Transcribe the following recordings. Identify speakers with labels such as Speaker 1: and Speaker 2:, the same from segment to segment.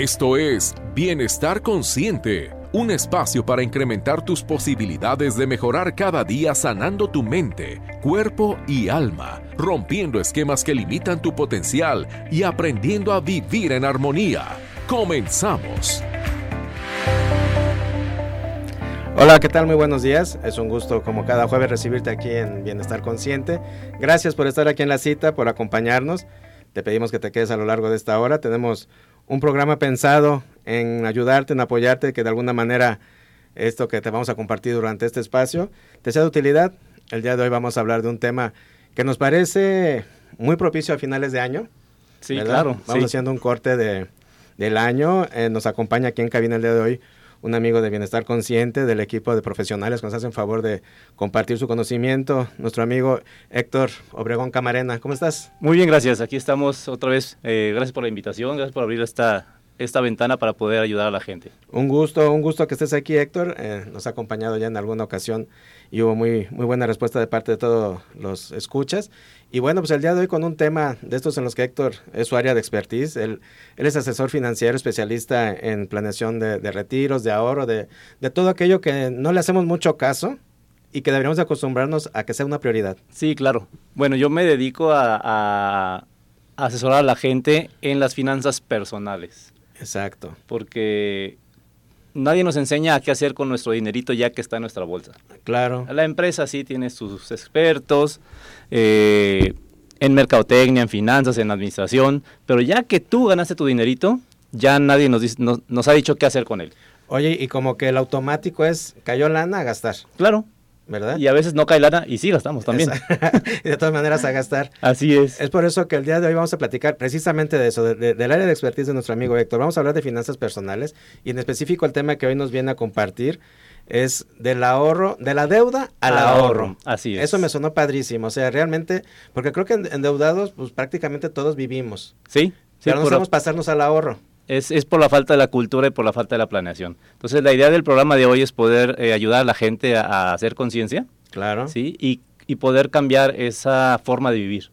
Speaker 1: Esto es Bienestar Consciente, un espacio para incrementar tus posibilidades de mejorar cada día sanando tu mente, cuerpo y alma, rompiendo esquemas que limitan tu potencial y aprendiendo a vivir en armonía. Comenzamos.
Speaker 2: Hola, ¿qué tal? Muy buenos días. Es un gusto como cada jueves recibirte aquí en Bienestar Consciente. Gracias por estar aquí en la cita, por acompañarnos. Te pedimos que te quedes a lo largo de esta hora. Tenemos un programa pensado en ayudarte, en apoyarte, que de alguna manera esto que te vamos a compartir durante este espacio te sea de utilidad. El día de hoy vamos a hablar de un tema que nos parece muy propicio a finales de año.
Speaker 3: Sí, claro.
Speaker 2: Vamos haciendo un corte de, del año. Eh, nos acompaña aquí en cabina el día de hoy un amigo de Bienestar Consciente del equipo de profesionales que nos hacen favor de compartir su conocimiento, nuestro amigo Héctor Obregón Camarena. ¿Cómo estás?
Speaker 3: Muy bien, gracias. Aquí estamos otra vez. Eh, gracias por la invitación, gracias por abrir esta, esta ventana para poder ayudar a la gente.
Speaker 2: Un gusto, un gusto que estés aquí, Héctor. Eh, nos ha acompañado ya en alguna ocasión y hubo muy, muy buena respuesta de parte de todos los escuchas. Y bueno, pues el día de hoy con un tema de estos en los que Héctor es su área de expertise. Él, él es asesor financiero, especialista en planeación de, retiros, de ahorro, de, de, todo aquello que no le hacemos mucho caso y que deberíamos acostumbrarnos a que sea una prioridad.
Speaker 3: Sí, claro. Bueno, yo me dedico a, a asesorar a la gente en las finanzas personales.
Speaker 2: Exacto.
Speaker 3: Porque nadie nos enseña a qué hacer con nuestro dinerito ya que está en nuestra bolsa.
Speaker 2: Claro.
Speaker 3: La empresa sí tiene sus expertos eh, en mercadotecnia, en finanzas, en administración, pero ya que tú ganaste tu dinerito, ya nadie nos, nos ha dicho qué hacer con él.
Speaker 2: Oye, y como que el automático es, cayó lana a gastar.
Speaker 3: Claro.
Speaker 2: ¿Verdad?
Speaker 3: Y a veces no cae lana y sí gastamos también.
Speaker 2: de todas maneras a gastar.
Speaker 3: Así es.
Speaker 2: Es por eso que el día de hoy vamos a platicar precisamente de eso, del área de expertise de nuestro amigo Héctor. Vamos a hablar de finanzas personales y en específico el tema que hoy nos viene a compartir es del ahorro, de la deuda al, ahorro.
Speaker 3: Así es.
Speaker 2: Eso me sonó padrísimo. O sea, realmente, porque creo que endeudados, pues prácticamente todos vivimos.
Speaker 3: Sí.
Speaker 2: Pero no sabemos pasarnos al ahorro.
Speaker 3: Es, es, por la falta de la cultura y por la falta de la planeación. Entonces, la idea del programa de hoy es poder eh, ayudar a la gente a, hacer conciencia.
Speaker 2: Claro.
Speaker 3: ¿sí? Y, y, poder cambiar esa forma de vivir.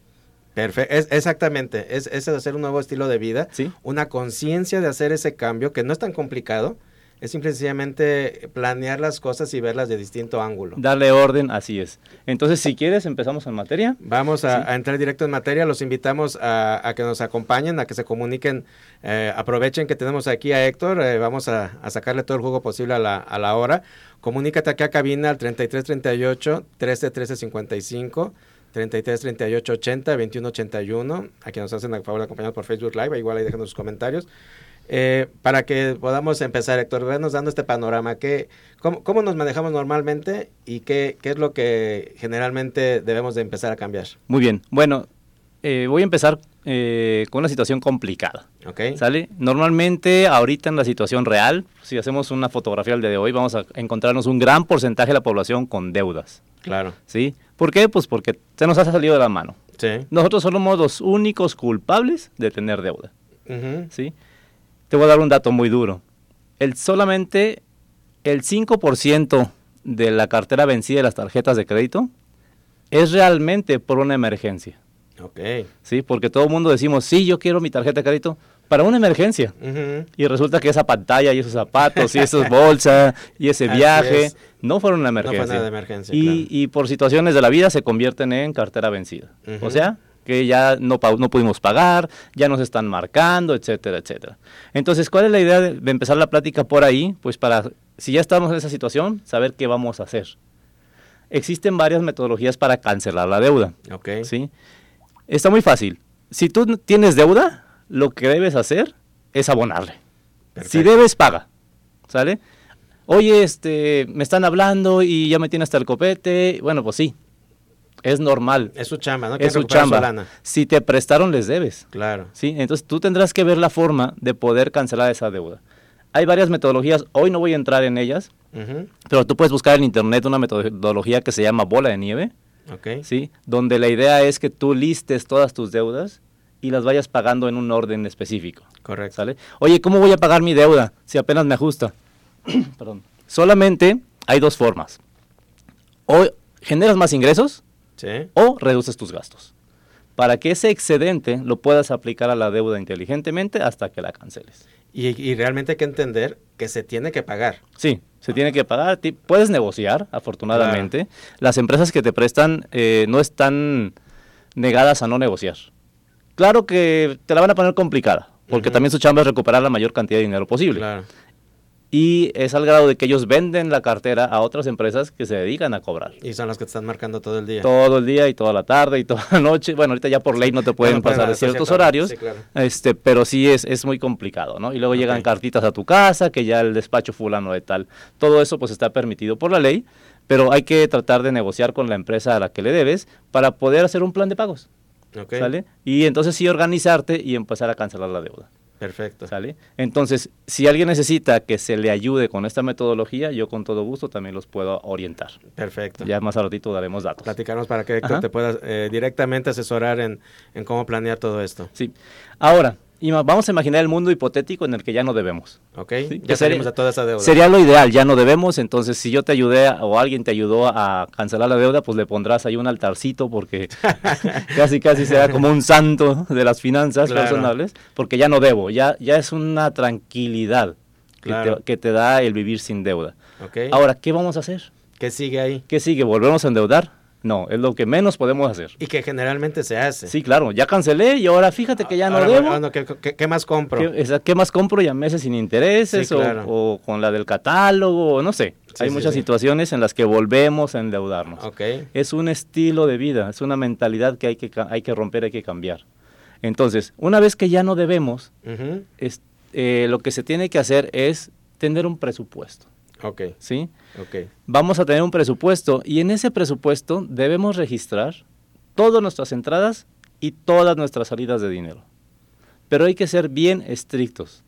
Speaker 2: Perfecto, es, exactamente. Es, es hacer un nuevo estilo de vida.
Speaker 3: ¿Sí?
Speaker 2: Una conciencia de hacer ese cambio que no es tan complicado es simplemente planear las cosas y verlas de distinto ángulo.
Speaker 3: Darle orden, así es. Entonces, si quieres, empezamos en materia.
Speaker 2: Vamos a, entrar directo en materia. Los invitamos a, que nos acompañen, a que se comuniquen. Eh, aprovechen que tenemos aquí a Héctor. Eh, vamos a, sacarle todo el juego posible a la, a la hora. Comunícate aquí a cabina al 3338 13 13 55. 33 38 80 21 81 a quienes nos hacen el favor de acompañarnos por Facebook Live, igual ahí dejen sus comentarios. Eh, para que podamos empezar, Héctor, vernos dando este panorama, ¿qué, cómo, nos manejamos normalmente y qué, qué, es lo que generalmente debemos de empezar a cambiar?
Speaker 3: Muy bien, bueno, eh, voy a empezar eh, con una situación complicada.
Speaker 2: Okay.
Speaker 3: ¿Sale? Normalmente, ahorita en la situación real, si hacemos una fotografía del día de hoy, vamos a encontrarnos un gran porcentaje de la población con deudas.
Speaker 2: Claro.
Speaker 3: ¿Sí? ¿Por qué? Pues porque se nos ha salido de la mano.
Speaker 2: Sí.
Speaker 3: Nosotros somos los únicos culpables de tener deuda. ¿Sí? Te voy a dar un dato muy duro. El, solamente el 5% de la cartera vencida de las tarjetas de crédito es realmente por una emergencia.
Speaker 2: Ok.
Speaker 3: Sí, porque todo el mundo decimos, sí, yo quiero mi tarjeta de crédito para una emergencia. Y resulta que esa pantalla y esos zapatos y esas bolsas y ese viaje no fueron una emergencia.
Speaker 2: No fue nada de emergencia.
Speaker 3: Y, y, por situaciones de la vida se convierten en cartera vencida. O sea, que ya no, no pudimos pagar, ya nos están marcando, etcétera, etcétera. Entonces, ¿cuál es la idea de, empezar la plática por ahí? Pues para, si ya estamos en esa situación, saber qué vamos a hacer. Existen varias metodologías para cancelar la deuda. ¿sí? Está muy fácil. Si tú tienes deuda, lo que debes hacer es abonarle. Si debes, paga. ¿Sale? Oye, este, me están hablando y ya me tiene hasta el copete. Bueno, pues sí, es normal.
Speaker 2: Es su chamba, ¿no?
Speaker 3: Es su chamba. Si te prestaron, les debes.
Speaker 2: Claro.
Speaker 3: ¿sí? Entonces tú tendrás que ver la forma de poder cancelar esa deuda. Hay varias metodologías, hoy no voy a entrar en ellas, pero tú puedes buscar en internet una metodología que se llama bola de nieve,
Speaker 2: okay.
Speaker 3: ¿sí? donde la idea es que tú listes todas tus deudas y las vayas pagando en un orden específico.
Speaker 2: Correcto.
Speaker 3: ¿sale? Oye, ¿cómo voy a pagar mi deuda si apenas me ajusta? Perdón. Solamente hay dos formas. O generas más ingresos
Speaker 2: ¿Sí?
Speaker 3: o reduces tus gastos. para que ese excedente lo puedas aplicar a la deuda inteligentemente hasta que la canceles.
Speaker 2: Y, realmente hay que entender que se tiene que pagar.
Speaker 3: Sí, se tiene que pagar. Puedes negociar, afortunadamente. Las empresas que te prestan eh, no están negadas a no negociar. Claro que te la van a poner complicada, porque también su chamba es recuperar la mayor cantidad de dinero posible. Claro y es al grado de que ellos venden la cartera a otras empresas que se dedican a cobrar.
Speaker 2: Y son las que te están marcando todo el día.
Speaker 3: Todo el día y toda la tarde y toda la noche. Bueno, ahorita ya por ley no te pueden pasar ciertos horarios, este, pero sí es, es muy complicado, ¿no? Y luego llegan cartitas a tu casa, que ya el despacho fulano de tal. Todo eso pues está permitido por la ley, pero hay que tratar de negociar con la empresa a la que le debes para poder hacer un plan de pagos. ¿Sale? Y entonces sí organizarte y empezar a cancelar la deuda.
Speaker 2: Perfecto.
Speaker 3: ¿Sale? Entonces, si alguien necesita que se le ayude con esta metodología, yo con todo gusto también los puedo orientar.
Speaker 2: Perfecto.
Speaker 3: Ya más a ratito daremos datos.
Speaker 2: Platicarnos para que Héctor te pueda eh, directamente asesorar en, en cómo planear todo esto.
Speaker 3: Sí. Ahora, vamos a imaginar el mundo hipotético en el que ya no debemos.
Speaker 2: Ok, ya salimos a toda esa deuda.
Speaker 3: Sería lo ideal, ya no debemos, entonces si yo te ayudé o alguien te ayudó a cancelar la deuda, pues le pondrás ahí un altarcito porque casi casi será como un santo de las finanzas personales, porque ya no debo, ya, ya es una tranquilidad que, te, que te da el vivir sin deuda. Okay. Ahora, ¿qué vamos a hacer?
Speaker 2: ¿Qué sigue ahí?
Speaker 3: ¿Qué sigue? ¿Volvemos a endeudar? No, es lo que menos podemos hacer.
Speaker 2: Y que generalmente se hace.
Speaker 3: Sí, claro, ya cancelé y ahora fíjate que ya no debo.
Speaker 2: ¿qué, más compro?
Speaker 3: ¿Qué, más compro ya meses sin intereses o, con la del catálogo? No sé. Hay muchas situaciones en las que volvemos a endeudarnos.
Speaker 2: Okay.
Speaker 3: Es un estilo de vida, es una mentalidad que hay que, hay que romper, hay que cambiar. Entonces, una vez que ya no debemos, eh, lo que se tiene que hacer es tener un presupuesto.
Speaker 2: Ok.
Speaker 3: ¿Sí?
Speaker 2: Ok.
Speaker 3: Vamos a tener un presupuesto y en ese presupuesto debemos registrar todas nuestras entradas y todas nuestras salidas de dinero. Pero hay que ser bien estrictos.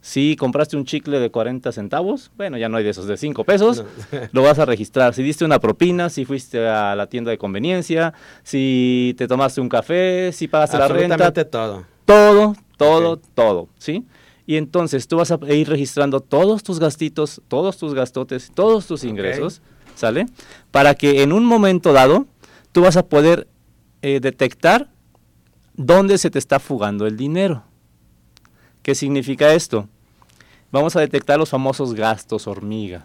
Speaker 3: Si compraste un chicle de 40 centavos, bueno, ya no hay de esos de 5 pesos, lo vas a registrar. Si diste una propina, si fuiste a la tienda de conveniencia, si te tomaste un café, si pagaste la renta.
Speaker 2: todo.
Speaker 3: Todo, todo, todo, ¿sí? Y entonces tú vas a ir registrando todos tus gastitos, todos tus gastotes, todos tus ingresos, ¿sale? Para que en un momento dado tú vas a poder eh, detectar dónde se te está fugando el dinero. ¿Qué significa esto? Vamos a detectar los famosos gastos hormiga.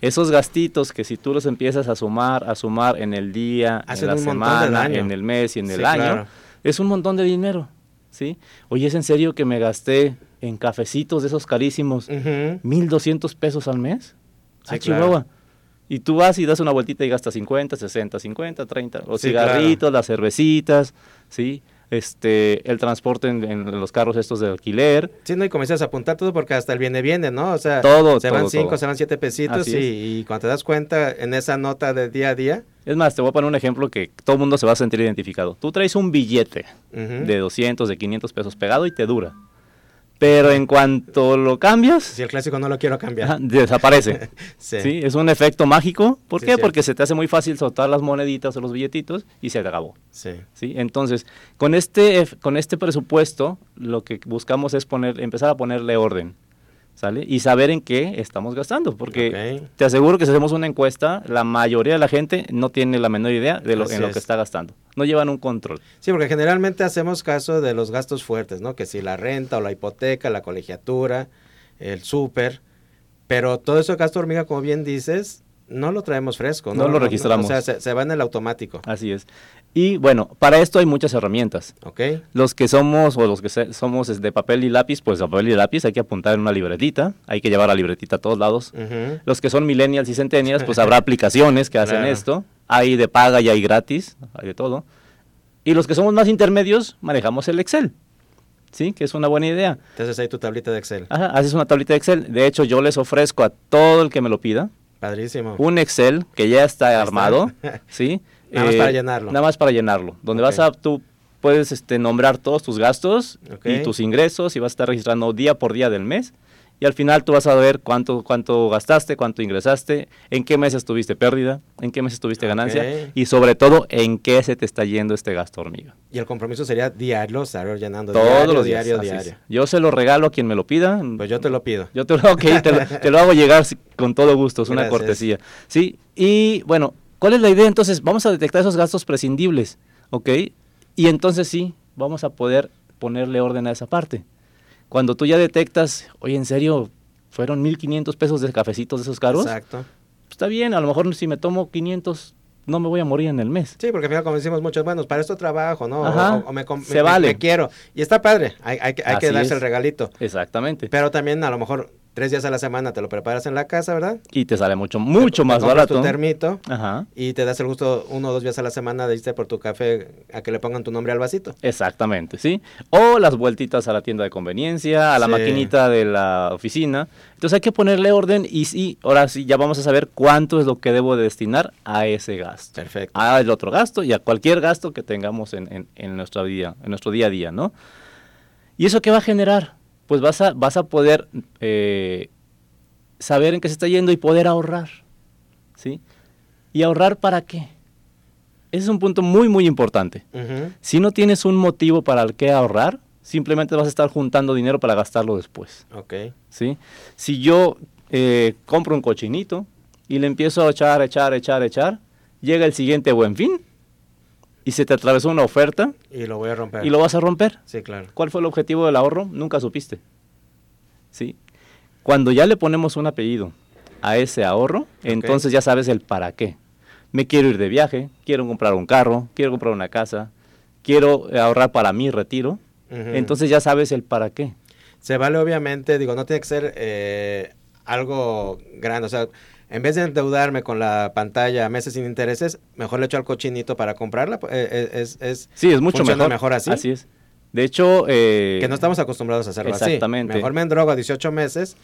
Speaker 3: Esos gastitos que si tú los empiezas a sumar, a sumar en el día, en la semana, en el mes y en el año, es un montón de dinero. ¿Sí? Oye, ¿es en serio que me gasté en cafecitos de esos carísimos mil doscientos pesos al mes? Sí, Chihuahua. Y tú vas y das una vueltita y gastas 50, 60, 50, 30. Los cigarritos, las cervecitas, ¿sí? Este el transporte en, los carros estos de alquiler.
Speaker 2: Sí, no, y comienzas a apuntar todo porque hasta el viene viene, ¿no? O sea,
Speaker 3: todo,
Speaker 2: se van cinco, se van siete pesitos y, cuando te das cuenta en esa nota de día a día.
Speaker 3: Es más, te voy a poner un ejemplo que todo el mundo se va a sentir identificado. Tú traes un billete de 200, de 500 pesos pegado y te dura. Pero en cuanto lo cambias...
Speaker 2: Si el clásico no lo quiero cambiar.
Speaker 3: desaparece. sí. Es un efecto mágico. ¿Por qué? Porque se te hace muy fácil soltar las moneditas o los billetitos y se acabó.
Speaker 2: Sí.
Speaker 3: ¿Sí? Entonces, con este, con este presupuesto, lo que buscamos es poner, empezar a ponerle orden. ¿Sale? Y saber en qué estamos gastando, porque te aseguro que si hacemos una encuesta, la mayoría de la gente no tiene la menor idea de lo, en lo que está gastando. No llevan un control.
Speaker 2: Sí, porque generalmente hacemos caso de los gastos fuertes, ¿no? Que si la renta o la hipoteca, la colegiatura, el súper, pero todo eso gasto hormiga, como bien dices, no lo traemos fresco.
Speaker 3: No, lo registramos.
Speaker 2: o sea, se, va en el automático.
Speaker 3: Así es. Y bueno, para esto hay muchas herramientas.
Speaker 2: Ok.
Speaker 3: Los que somos, o los que somos de papel y lápiz, pues de papel y lápiz hay que apuntar en una libretita, hay que llevar la libretita a todos lados. Los que son millennials y centennials, pues habrá aplicaciones que hacen esto. Hay de paga y hay gratis, hay de todo. Y los que somos más intermedios, manejamos el Excel. ¿sí? Que es una buena idea.
Speaker 2: Entonces ahí tu tablita de Excel.
Speaker 3: Ajá, haces una tablita de Excel. De hecho, yo les ofrezco a todo el que me lo pida.
Speaker 2: Padrísimo.
Speaker 3: Un Excel que ya está armado, ¿sí?
Speaker 2: Nada más para eh, llenarlo.
Speaker 3: Nada más para llenarlo. Donde vas a, tú puedes este, nombrar todos tus gastos y tus ingresos y vas a estar registrando día por día del mes. Y al final tú vas a ver cuánto, cuánto gastaste, cuánto ingresaste, en qué meses tuviste pérdida, en qué meses tuviste ganancia y sobre todo en qué se te está yendo este gasto hormiga.
Speaker 2: Y el compromiso sería diario, estar llenando
Speaker 3: todos los días, diario, diario. Yo se lo regalo a quien me lo pida.
Speaker 2: Pues yo te lo pido.
Speaker 3: Yo te lo, okay, te, lo hago llegar con todo gusto, es una cortesía. Sí, y bueno, ¿cuál es la idea? Entonces, vamos a detectar esos gastos prescindibles, ¿ok? Y entonces sí, vamos a poder ponerle orden a esa parte. Cuando tú ya detectas, oye, en serio, fueron 1.500 pesos de cafecitos de esos caros.
Speaker 2: Exacto.
Speaker 3: Pues está bien, a lo mejor si me tomo 500, no me voy a morir en el mes.
Speaker 2: Sí, porque al final, como decimos muchos, bueno, para esto trabajo, ¿no?
Speaker 3: Ajá,
Speaker 2: o, o me,
Speaker 3: se
Speaker 2: me-
Speaker 3: vale.
Speaker 2: me quiero. Y está padre, hay, hay, que- hay que
Speaker 3: Así
Speaker 2: darse
Speaker 3: es.
Speaker 2: el regalito.
Speaker 3: Exactamente.
Speaker 2: Pero también a lo mejor tres días a la semana te lo preparas en la casa, ¿verdad?
Speaker 3: Y te sale mucho, mucho
Speaker 2: Te
Speaker 3: más
Speaker 2: compras
Speaker 3: barato.
Speaker 2: tu termito
Speaker 3: Ajá.
Speaker 2: y te das el gusto uno o dos días a la semana de irte por tu café a que le pongan tu nombre al vasito.
Speaker 3: Exactamente, ¿sí? O las vueltitas a la tienda de conveniencia, a la
Speaker 2: Sí.
Speaker 3: maquinita de la oficina. Entonces hay que ponerle orden y sí, ahora sí ya vamos a saber cuánto es lo que debo de destinar a ese gasto.
Speaker 2: Perfecto.
Speaker 3: A el otro gasto y a cualquier gasto que tengamos en, en, en nuestra vida, en nuestro día a día, ¿no? ¿Y eso qué va a generar? Pues vas a, vas a poder eh, saber en qué se está yendo y poder ahorrar, ¿sí? ¿Y ahorrar para qué? Ese es un punto muy, muy importante. Si no tienes un motivo para el que ahorrar, simplemente vas a estar juntando dinero para gastarlo después.
Speaker 2: Ok.
Speaker 3: ¿sí? Si yo eh, compro un cochinito y le empiezo a echar, echar, echar, echar, llega el siguiente buen fin y se te atravesó una oferta
Speaker 2: Y lo voy a romper.
Speaker 3: y lo vas a romper.
Speaker 2: Sí, claro.
Speaker 3: ¿Cuál fue el objetivo del ahorro? Nunca supiste. ¿Sí? Cuando ya le ponemos un apellido a ese ahorro, entonces ya sabes el para qué. Me quiero ir de viaje, quiero comprar un carro, quiero comprar una casa, quiero ahorrar para mi retiro. Entonces ya sabes el para qué.
Speaker 2: Se vale, obviamente, digo, no tiene que ser eh, algo grande. O sea, en vez de endeudarme con la pantalla meses sin intereses, mejor le echo al cochinito para comprarla. eh, eh, es, es,
Speaker 3: Sí, es mucho mejor.
Speaker 2: mejor así.
Speaker 3: Así es. De hecho, eh,
Speaker 2: que no estamos acostumbrados a hacerlo
Speaker 3: exactamente.
Speaker 2: así. Mejor me endrogo a 18 meses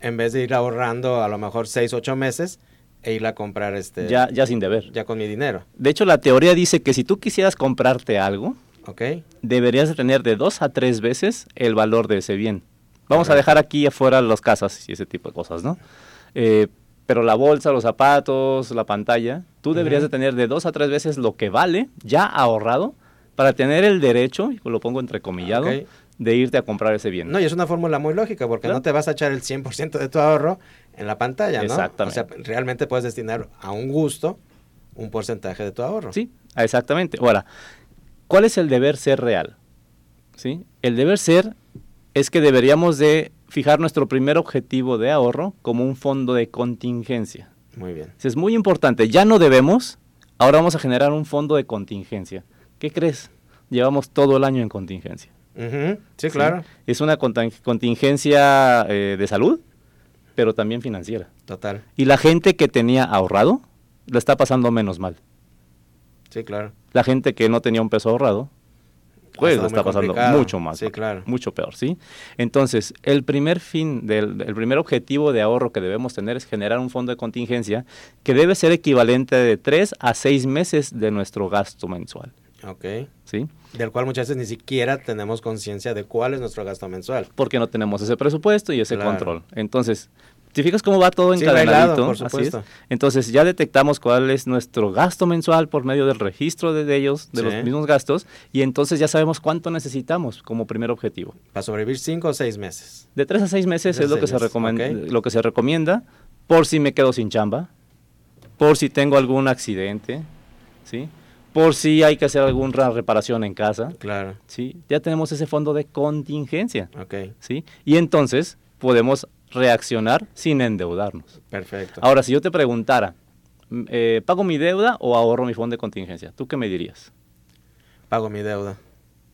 Speaker 2: en vez de ir ahorrando a lo mejor 6, 8 meses e ir a comprar este
Speaker 3: ya, ya sin deber.
Speaker 2: ya con mi dinero.
Speaker 3: De hecho, la teoría dice que si tú quisieras comprarte algo,
Speaker 2: ¿Ok?
Speaker 3: deberías de tener de dos a tres veces el valor de ese bien. Vamos a dejar aquí afuera las casas y ese tipo de cosas, ¿no? Eh, pero la bolsa, los zapatos, la pantalla, tú deberías de tener de dos a tres veces lo que vale, ya ahorrado, para tener el derecho, lo pongo entrecomillado,
Speaker 2: Ok.
Speaker 3: de irte a comprar ese bien.
Speaker 2: No, y es una fórmula muy lógica porque
Speaker 3: Claro.
Speaker 2: no te vas a echar el 100% de tu ahorro en la pantalla, ¿no?
Speaker 3: Exactamente.
Speaker 2: O sea, realmente puedes destinar a un gusto un porcentaje de tu ahorro.
Speaker 3: Sí, exactamente. Ahora, ¿cuál es el deber ser real? ¿Sí? El deber ser es que deberíamos de fijar nuestro primer objetivo de ahorro como un fondo de contingencia.
Speaker 2: Muy bien.
Speaker 3: Eso es muy importante. Ya no debemos, ahora vamos a generar un fondo de contingencia. ¿Qué crees? Llevamos todo el año en contingencia.
Speaker 2: Sí,
Speaker 3: ¿sí?
Speaker 2: claro.
Speaker 3: Es una contingencia eh, de salud, pero también financiera.
Speaker 2: Total.
Speaker 3: Y la gente que tenía ahorrado, la está pasando menos mal.
Speaker 2: Sí, claro.
Speaker 3: La gente que no tenía un peso ahorrado, pues está pasando
Speaker 2: complicado.
Speaker 3: mucho más.
Speaker 2: Sí, claro.
Speaker 3: Mucho peor, ¿sí? Entonces, el primer fin, del, el primer objetivo de ahorro que debemos tener es generar un fondo de contingencia que debe ser equivalente de 3 a 6 meses de nuestro gasto mensual,
Speaker 2: Ok.
Speaker 3: ¿sí?
Speaker 2: Del cual muchas veces ni siquiera tenemos conciencia de cuál es nuestro gasto mensual.
Speaker 3: Porque no tenemos ese presupuesto y ese
Speaker 2: Claro.
Speaker 3: control. Entonces, ¿te fijas cómo va todo
Speaker 2: Sí,
Speaker 3: encadenadito?
Speaker 2: bailado, por
Speaker 3: Así es. Entonces, ya detectamos cuál es nuestro gasto mensual por medio del registro de, ellos, de
Speaker 2: Sí.
Speaker 3: los mismos gastos, y entonces ya sabemos cuánto necesitamos como primer objetivo.
Speaker 2: Para sobrevivir cinco o seis meses.
Speaker 3: De tres a seis meses es lo que, se recomienda, lo que se recomienda por si me quedo sin chamba, por si tengo algún accidente, ¿sí? por si hay que hacer alguna reparación en casa.
Speaker 2: Claro.
Speaker 3: ¿sí? Ya tenemos ese fondo de contingencia.
Speaker 2: Ok.
Speaker 3: ¿sí? Y entonces podemos reaccionar sin endeudarnos.
Speaker 2: Perfecto.
Speaker 3: Ahora, si yo te preguntara, eh, ¿pago mi deuda o ahorro mi fondo de contingencia? ¿Tú qué me dirías?
Speaker 2: Pago mi deuda.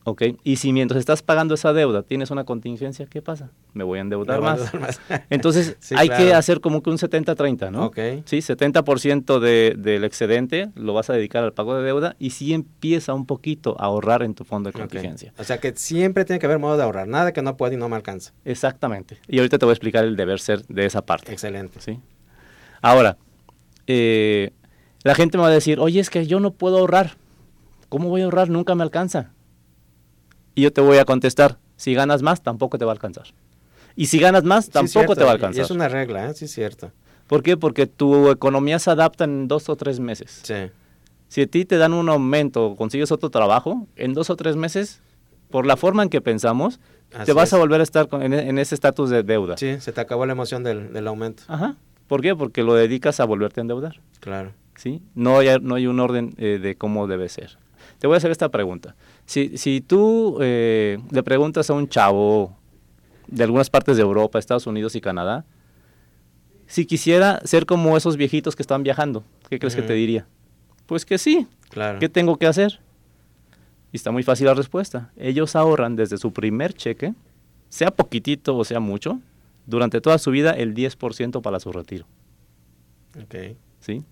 Speaker 3: ¿Ok? Y si mientras estás pagando esa deuda tienes una contingencia, ¿qué pasa? Me voy a endeudar
Speaker 2: Me voy a
Speaker 3: más.
Speaker 2: endeudar más.
Speaker 3: Entonces
Speaker 2: Sí,
Speaker 3: hay que hacer como que un 70-30, ¿no?
Speaker 2: Ok.
Speaker 3: Sí, 70% de, del excedente lo vas a dedicar al pago de deuda y sí empieza un poquito a ahorrar en tu fondo de contingencia.
Speaker 2: O sea que siempre tiene que haber modo de ahorrar. Nada que no pueda y no me alcanza.
Speaker 3: Exactamente. Y ahorita te voy a explicar el deber ser de esa parte.
Speaker 2: Excelente.
Speaker 3: ¿sí? Ahora, eh, la gente me va a decir, oye, es que yo no puedo ahorrar. ¿Cómo voy a ahorrar? Nunca me alcanza. Y yo te voy a contestar, si ganas más, tampoco te va a alcanzar. Y si ganas más, tampoco te va a alcanzar.
Speaker 2: es una regla, ¿eh? Sí, es cierto.
Speaker 3: ¿Por qué? Porque tu economía se adapta en dos o tres meses.
Speaker 2: Sí.
Speaker 3: Si a ti te dan un aumento o consigues otro trabajo, en dos o tres meses, por la forma en que pensamos,
Speaker 2: Así
Speaker 3: te vas
Speaker 2: es.
Speaker 3: a volver a estar en, en ese estatus de deuda.
Speaker 2: Sí, se te acabó la emoción del, del aumento.
Speaker 3: Ajá. ¿Por qué? Porque lo dedicas a volverte a endeudar.
Speaker 2: Claro.
Speaker 3: ¿sí? No hay, no hay un orden eh, de cómo debe ser. te voy a hacer esta pregunta. Si, si tú eh, le preguntas a un chavo de algunas partes de Europa, Estados Unidos y Canadá, si quisiera ser como esos viejitos que están viajando, ¿qué crees que te diría? Pues que sí.
Speaker 2: Claro.
Speaker 3: ¿Qué tengo que hacer? Y está muy fácil la respuesta. Ellos ahorran desde su primer cheque, sea poquitito o sea mucho, durante toda su vida el 10% para su retiro.
Speaker 2: Ok.
Speaker 3: ¿Sí?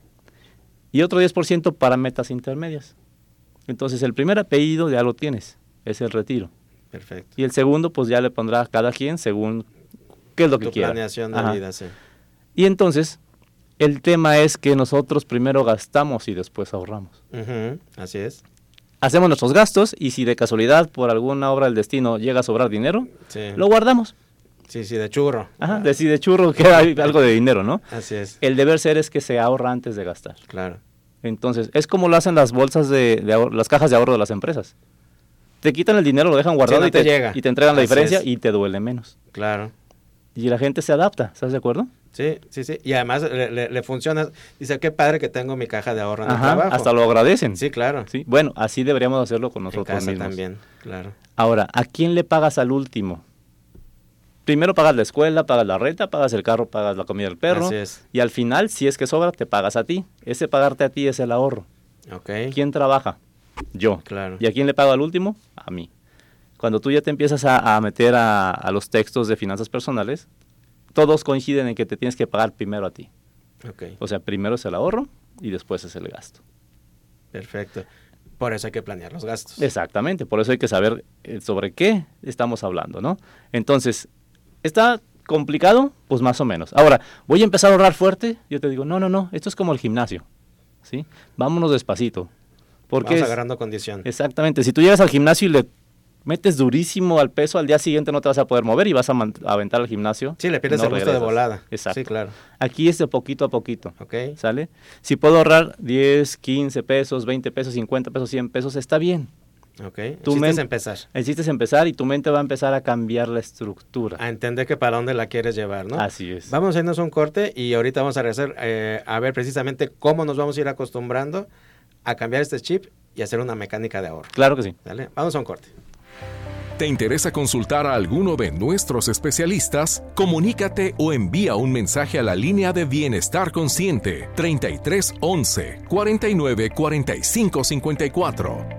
Speaker 3: Y otro 10% para metas intermedias. Entonces el primer apellido ya lo tienes, es el retiro.
Speaker 2: Perfecto.
Speaker 3: Y el segundo, pues ya le pondrá a cada quien según qué es lo que
Speaker 2: Tu
Speaker 3: quiera.
Speaker 2: planeación de
Speaker 3: Ajá.
Speaker 2: vida, sí.
Speaker 3: Y entonces, el tema es que nosotros primero gastamos y después ahorramos.
Speaker 2: Así es.
Speaker 3: Hacemos nuestros gastos y si de casualidad por alguna obra del destino llega a sobrar dinero,
Speaker 2: Sí.
Speaker 3: lo guardamos.
Speaker 2: Sí, sí, de churro.
Speaker 3: Ajá, de si de churro queda algo de dinero, ¿no?
Speaker 2: Así es.
Speaker 3: El deber ser es que se ahorra antes de gastar.
Speaker 2: Claro.
Speaker 3: Entonces, es como lo hacen las bolsas de, de ahor- las cajas de ahorro de las empresas. Te quitan el dinero, lo dejan guardado
Speaker 2: no
Speaker 3: y,
Speaker 2: te
Speaker 3: te,
Speaker 2: llega.
Speaker 3: y te entregan la diferencia
Speaker 2: es.
Speaker 3: y te duele menos.
Speaker 2: Claro.
Speaker 3: Y la gente se adapta, ¿estás de acuerdo?
Speaker 2: Sí, sí, sí. Y además le, le- le funciona. Dice, qué padre que tengo mi caja de ahorro en el
Speaker 3: Ajá,
Speaker 2: trabajo.
Speaker 3: hasta lo agradecen.
Speaker 2: Sí, claro.
Speaker 3: Sí, Bueno, así deberíamos hacerlo con
Speaker 2: en
Speaker 3: nosotros
Speaker 2: casa
Speaker 3: mismos.
Speaker 2: también, claro.
Speaker 3: Ahora, ¿a quién le pagas al último? Primero pagas la escuela, pagas la renta, pagas el carro, pagas la comida del perro.
Speaker 2: Así es.
Speaker 3: Y al final, si es que sobra, te pagas a ti. Ese pagarte a ti es el ahorro.
Speaker 2: Ok.
Speaker 3: ¿Quién trabaja? Yo.
Speaker 2: Claro.
Speaker 3: ¿Y a quién le pago al último? A mí. Cuando tú ya te empiezas a, a meter a, a los textos de finanzas personales, todos coinciden en que te tienes que pagar primero a ti.
Speaker 2: Ok,
Speaker 3: O sea, primero es el ahorro y después es el gasto.
Speaker 2: perfecto. Por eso hay que planear los gastos.
Speaker 3: Exactamente, por eso hay que saber eh, sobre qué estamos hablando, ¿no? Entonces, ¿está complicado? Pues más o menos. Ahora, ¿voy a empezar a ahorrar fuerte? Yo te digo, no, no, no, esto es como el gimnasio, ¿sí? Vámonos despacito. Porque es-
Speaker 2: agarrando condición.
Speaker 3: Exactamente, si tú llegas al gimnasio y le metes durísimo al peso, al día siguiente no te vas a poder mover y vas a aventar al gimnasio.
Speaker 2: Sí, le pierdes
Speaker 3: no
Speaker 2: el gusto de
Speaker 3: regresas.
Speaker 2: volada.
Speaker 3: Exacto.
Speaker 2: Sí, claro.
Speaker 3: Aquí es de poquito a poquito.
Speaker 2: Ok.
Speaker 3: ¿Sale? Si puedo ahorrar 10, 15 pesos, 20 pesos, 50 pesos, 100 pesos, está bien.
Speaker 2: Ok.
Speaker 3: Tu men-
Speaker 2: empezar.
Speaker 3: El chiste es empezar y tu mente va a empezar a cambiar la estructura.
Speaker 2: A entender que para dónde la quieres llevar, ¿no?
Speaker 3: Así es.
Speaker 2: Vamos a irnos a un corte y ahorita vamos a regresar eh, a ver precisamente cómo nos vamos a ir acostumbrando a cambiar este chip y hacer una mecánica de ahorro.
Speaker 3: Claro que sí.
Speaker 2: ¿Sale? Vamos a un corte.
Speaker 1: ¿Te interesa consultar a alguno de nuestros especialistas? Comunícate o envía un mensaje a la línea de Bienestar Consciente 33 11 49 45 54.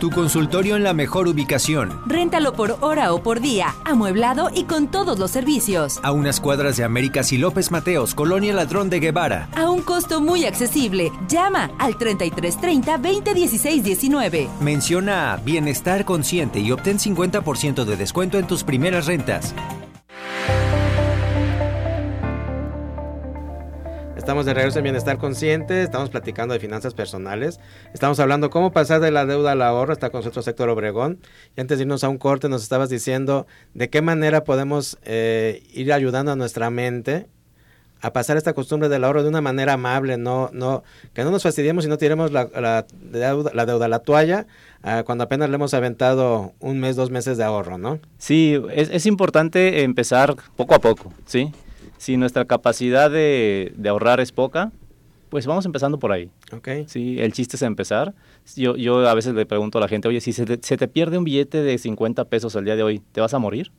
Speaker 4: Tu consultorio en la mejor ubicación,
Speaker 5: Réntalo por hora o por día, amueblado y con todos los servicios.
Speaker 4: a unas cuadras de Américas y López Mateos, Colonia Ladrón de Guevara.
Speaker 5: A un costo muy accesible. Llama al 3330 2016 19.
Speaker 4: Menciona a Bienestar Consciente y obtén 50% de descuento en tus primeras rentas.
Speaker 2: Estamos de regreso en Bienestar Consciente, estamos platicando de finanzas personales, estamos hablando cómo pasar de la deuda al ahorro, está con nosotros Héctor Obregón, y antes de irnos a un corte nos estabas diciendo de qué manera podemos eh, ir ayudando a nuestra mente a pasar esta costumbre del ahorro de una manera amable, no, no, que no nos fastidiemos y no tiremos la, deuda, la deuda la toalla ah, cuando apenas le hemos aventado un mes, dos meses de ahorro, ¿no?
Speaker 3: Sí, es, es importante empezar poco a poco, ¿sí? Si nuestra capacidad de, de ahorrar es poca, pues vamos empezando por ahí.
Speaker 2: Ok.
Speaker 3: Sí, el chiste es empezar. Yo, yo a veces le pregunto a la gente, oye, si se te, se te pierde un billete de 50 pesos al día de hoy, ¿te vas a morir?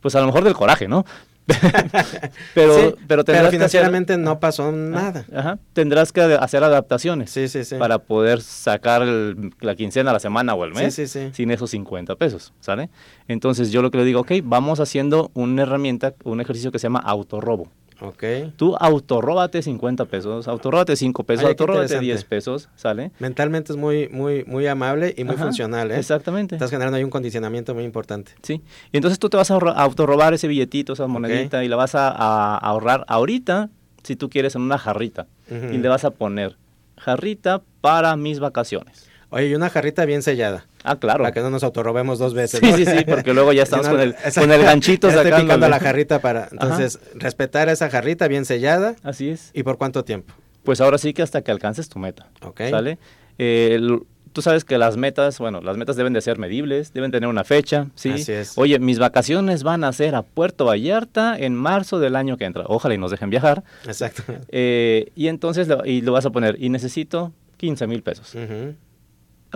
Speaker 3: Pues a lo mejor del coraje, ¿no? pero,
Speaker 2: Sí,
Speaker 3: pero, hacer-
Speaker 2: financieramente no pasó nada.
Speaker 3: Ajá, tendrás que hacer adaptaciones
Speaker 2: Sí, sí, sí.
Speaker 3: para poder sacar el- la quincena, la semana o el mes sin esos 50 pesos, ¿sale? Entonces yo lo que le digo, ok, vamos haciendo una herramienta, un ejercicio que se llama autorrobo.
Speaker 2: Ok.
Speaker 3: Tú autorróbate 50 pesos, autorróbate 5 pesos,
Speaker 2: qué
Speaker 3: autorróbate
Speaker 2: interesante.
Speaker 3: 10 pesos, ¿sale?
Speaker 2: Mentalmente es muy, muy, muy amable y muy
Speaker 3: Ajá,
Speaker 2: funcional, ¿eh?
Speaker 3: Exactamente.
Speaker 2: Estás generando ahí un condicionamiento muy importante.
Speaker 3: Sí. Y entonces tú te vas a autorrobar ese billetito, esa monedita, y la vas a, a ahorrar ahorita, si tú quieres, en una jarrita. Y le vas a poner jarrita para mis vacaciones.
Speaker 2: Oye, y una jarrita bien sellada.
Speaker 3: Ah, claro.
Speaker 2: Para que no nos autorrobemos dos veces.
Speaker 3: Sí,
Speaker 2: ¿no?
Speaker 3: sí, sí, porque luego ya estamos
Speaker 2: no,
Speaker 3: con el- con el ganchito
Speaker 2: ya estoy picando la jarrita para... Entonces, respetar esa jarrita bien sellada.
Speaker 3: Así es.
Speaker 2: ¿Y por cuánto tiempo?
Speaker 3: Pues ahora sí que hasta que alcances tu meta.
Speaker 2: Ok.
Speaker 3: ¿Sale? Eh, el- tú sabes que las metas, bueno, las metas deben de ser medibles, deben tener una fecha, ¿sí?
Speaker 2: Así es.
Speaker 3: Oye, mis vacaciones van a ser a Puerto Vallarta en marzo del año que entra. Ojalá y nos dejen viajar.
Speaker 2: Exacto.
Speaker 3: Eh, y entonces lo, y lo vas a poner, y necesito 15 mil pesos.
Speaker 2: Ujú.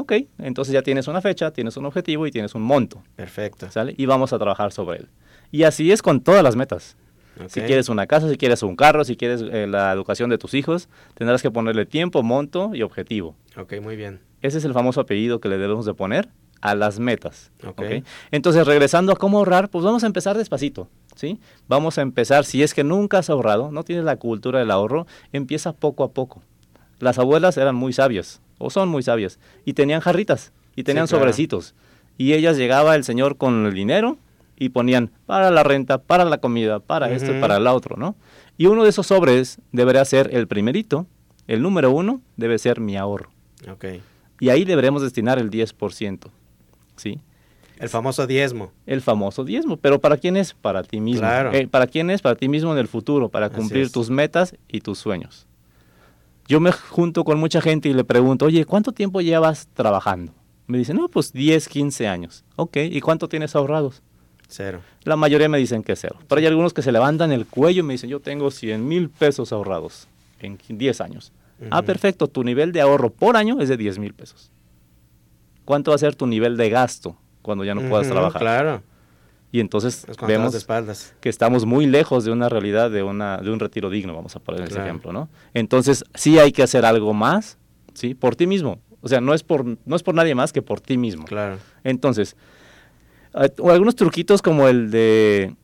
Speaker 3: Ok, entonces ya tienes una fecha, tienes un objetivo y tienes un monto,
Speaker 2: Perfecto.
Speaker 3: ¿sale? Y vamos a trabajar sobre él. Y así es con todas las metas. Si quieres una casa, si quieres un carro, si quieres eh, la educación de tus hijos, tendrás que ponerle tiempo, monto y objetivo.
Speaker 2: Ok, muy bien.
Speaker 3: Ese es el famoso apellido que le debemos de poner a las metas.
Speaker 2: Ok.
Speaker 3: ¿ok? Entonces, regresando a cómo ahorrar, pues vamos a empezar despacito, ¿sí? Vamos a empezar, si es que nunca has ahorrado, no tienes la cultura del ahorro, empieza poco a poco. Las abuelas eran muy sabias, o son muy sabias, y tenían jarritas, y tenían
Speaker 2: claro.
Speaker 3: sobrecitos. Y ellas llegaba el señor con el dinero y ponían para la renta, para la comida, para esto y
Speaker 2: Ujú.
Speaker 3: para el otro, ¿no? Y uno de esos sobres debería ser el primerito, el número uno debe ser mi ahorro.
Speaker 2: Ok.
Speaker 3: Y ahí deberemos destinar el 10%, ¿sí?
Speaker 2: El famoso diezmo.
Speaker 3: El famoso diezmo. ¿Pero para quién es? Para ti mismo.
Speaker 2: Claro.
Speaker 3: Eh, ¿Para quién es? Para ti mismo en el futuro, para cumplir tus metas y tus sueños. Yo me junto con mucha gente y le pregunto, oye, ¿cuánto tiempo llevas trabajando? Me dicen, no, pues 10, 15 años. Ok, ¿y cuánto tienes ahorrados?
Speaker 2: Cero.
Speaker 3: La mayoría me dicen que cero. Pero hay algunos que se levantan el cuello y me dicen, yo tengo 100 mil pesos ahorrados en 10 años. Ah, perfecto, tu nivel de ahorro por año es de 10 mil pesos. ¿Cuánto va a ser tu nivel de gasto cuando ya no puedas trabajar?
Speaker 2: Claro.
Speaker 3: Y entonces vemos
Speaker 2: espaldas.
Speaker 3: que estamos muy lejos de una realidad, de, una, de un retiro digno, vamos a poner ese
Speaker 2: Claro.
Speaker 3: ejemplo, ¿no? Entonces, sí hay que hacer algo más, ¿sí? Por ti mismo. O sea, no es por, no es por nadie más que por ti mismo.
Speaker 2: Claro.
Speaker 3: Entonces, eh, o algunos truquitos como el de,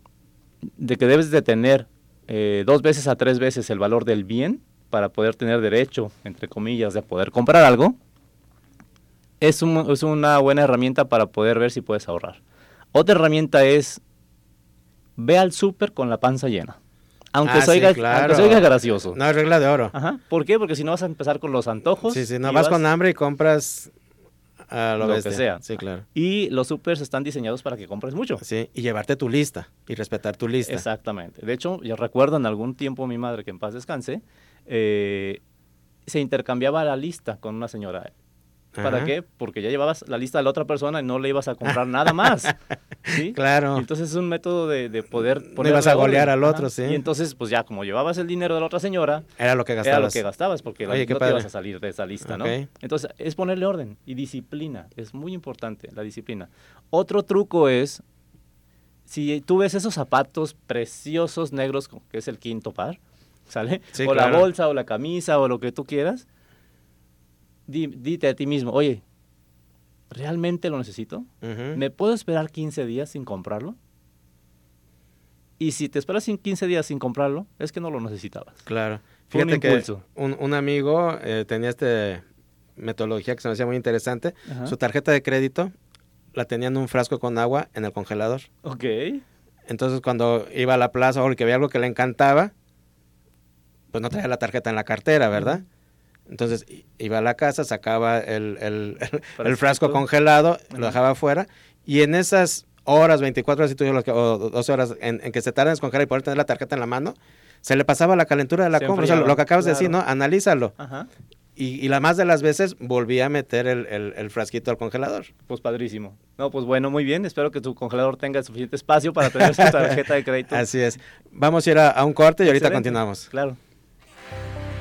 Speaker 3: de que debes de tener eh, dos veces a tres veces el valor del bien para poder tener derecho, entre comillas, de poder comprar algo, es, un- es una buena herramienta para poder ver si puedes ahorrar. Otra herramienta es, ve al súper con la panza llena. Aunque,
Speaker 2: Ah,
Speaker 3: se
Speaker 2: sí,
Speaker 3: oiga,
Speaker 2: claro.
Speaker 3: aunque se oiga gracioso.
Speaker 2: No, es regla de oro.
Speaker 3: Ajá. ¿Por qué? Porque si no vas a empezar con los antojos.
Speaker 2: Sí, sí, no vas con hambre y compras a lo,
Speaker 3: Lo que sea.
Speaker 2: Sí, claro.
Speaker 3: Y los supers están diseñados para que compres mucho.
Speaker 2: Sí, y llevarte tu lista y respetar tu lista.
Speaker 3: Exactamente. De hecho, yo recuerdo en algún tiempo mi madre, que en paz descanse, eh, se intercambiaba la lista con una señora. ¿Para
Speaker 2: Ajá.
Speaker 3: qué? Porque ya llevabas la lista de la otra persona y no le ibas a comprar nada más. ¿sí?
Speaker 2: Claro.
Speaker 3: Y entonces es un método de, de poder
Speaker 2: No
Speaker 3: ponerle
Speaker 2: ibas a golear
Speaker 3: orden.
Speaker 2: al otro,
Speaker 3: Ajá.
Speaker 2: sí.
Speaker 3: Y entonces, pues ya, como llevabas el dinero de la otra señora,
Speaker 2: Era lo que gastabas.
Speaker 3: era lo que gastabas, porque la-
Speaker 2: Oye,
Speaker 3: no te ibas a salir de esa lista, ¿no?
Speaker 2: Ok.
Speaker 3: Entonces, es ponerle orden y disciplina. Es muy importante la disciplina. Otro truco es, si tú ves esos zapatos preciosos negros, que es el quinto par, ¿sale?
Speaker 2: Sí,
Speaker 3: o la
Speaker 2: claro.
Speaker 3: bolsa, o la camisa, o lo que tú quieras, di- dite a ti mismo, oye, ¿realmente lo necesito? ¿Me puedo esperar 15 días sin comprarlo? Y si te esperas sin 15 días sin comprarlo, es que no lo necesitabas.
Speaker 2: Claro.
Speaker 3: Fue un
Speaker 2: Fíjate que
Speaker 3: impulso.
Speaker 2: un, un amigo eh, tenía esta metodología que se me hacía muy interesante. Su tarjeta de crédito la tenía en un frasco con agua en el congelador.
Speaker 3: Ok.
Speaker 2: Entonces cuando iba a la plaza o que veía algo que le encantaba, pues no traía la tarjeta en la cartera, ¿verdad? Entonces iba a la casa, sacaba el, el- el- el frasco congelado,
Speaker 3: Ajá.
Speaker 2: lo dejaba afuera y en esas horas, 24 horas si tú o 12 horas en, en que se tarda en descongelar y poder tener la tarjeta en la mano, se le pasaba la calentura de la
Speaker 3: Se
Speaker 2: compra. O sea, lo que acabas de decir, ¿no? Analízalo.
Speaker 3: Ajá.
Speaker 2: Y, y la más de las veces volvía a meter el, el- el frasquito al congelador.
Speaker 3: Pues padrísimo. No, pues bueno, muy bien. Espero que tu congelador tenga suficiente espacio para tener su tarjeta de crédito.
Speaker 2: Así es. Vamos a ir a, a un corte y ahorita continuamos.
Speaker 3: Claro.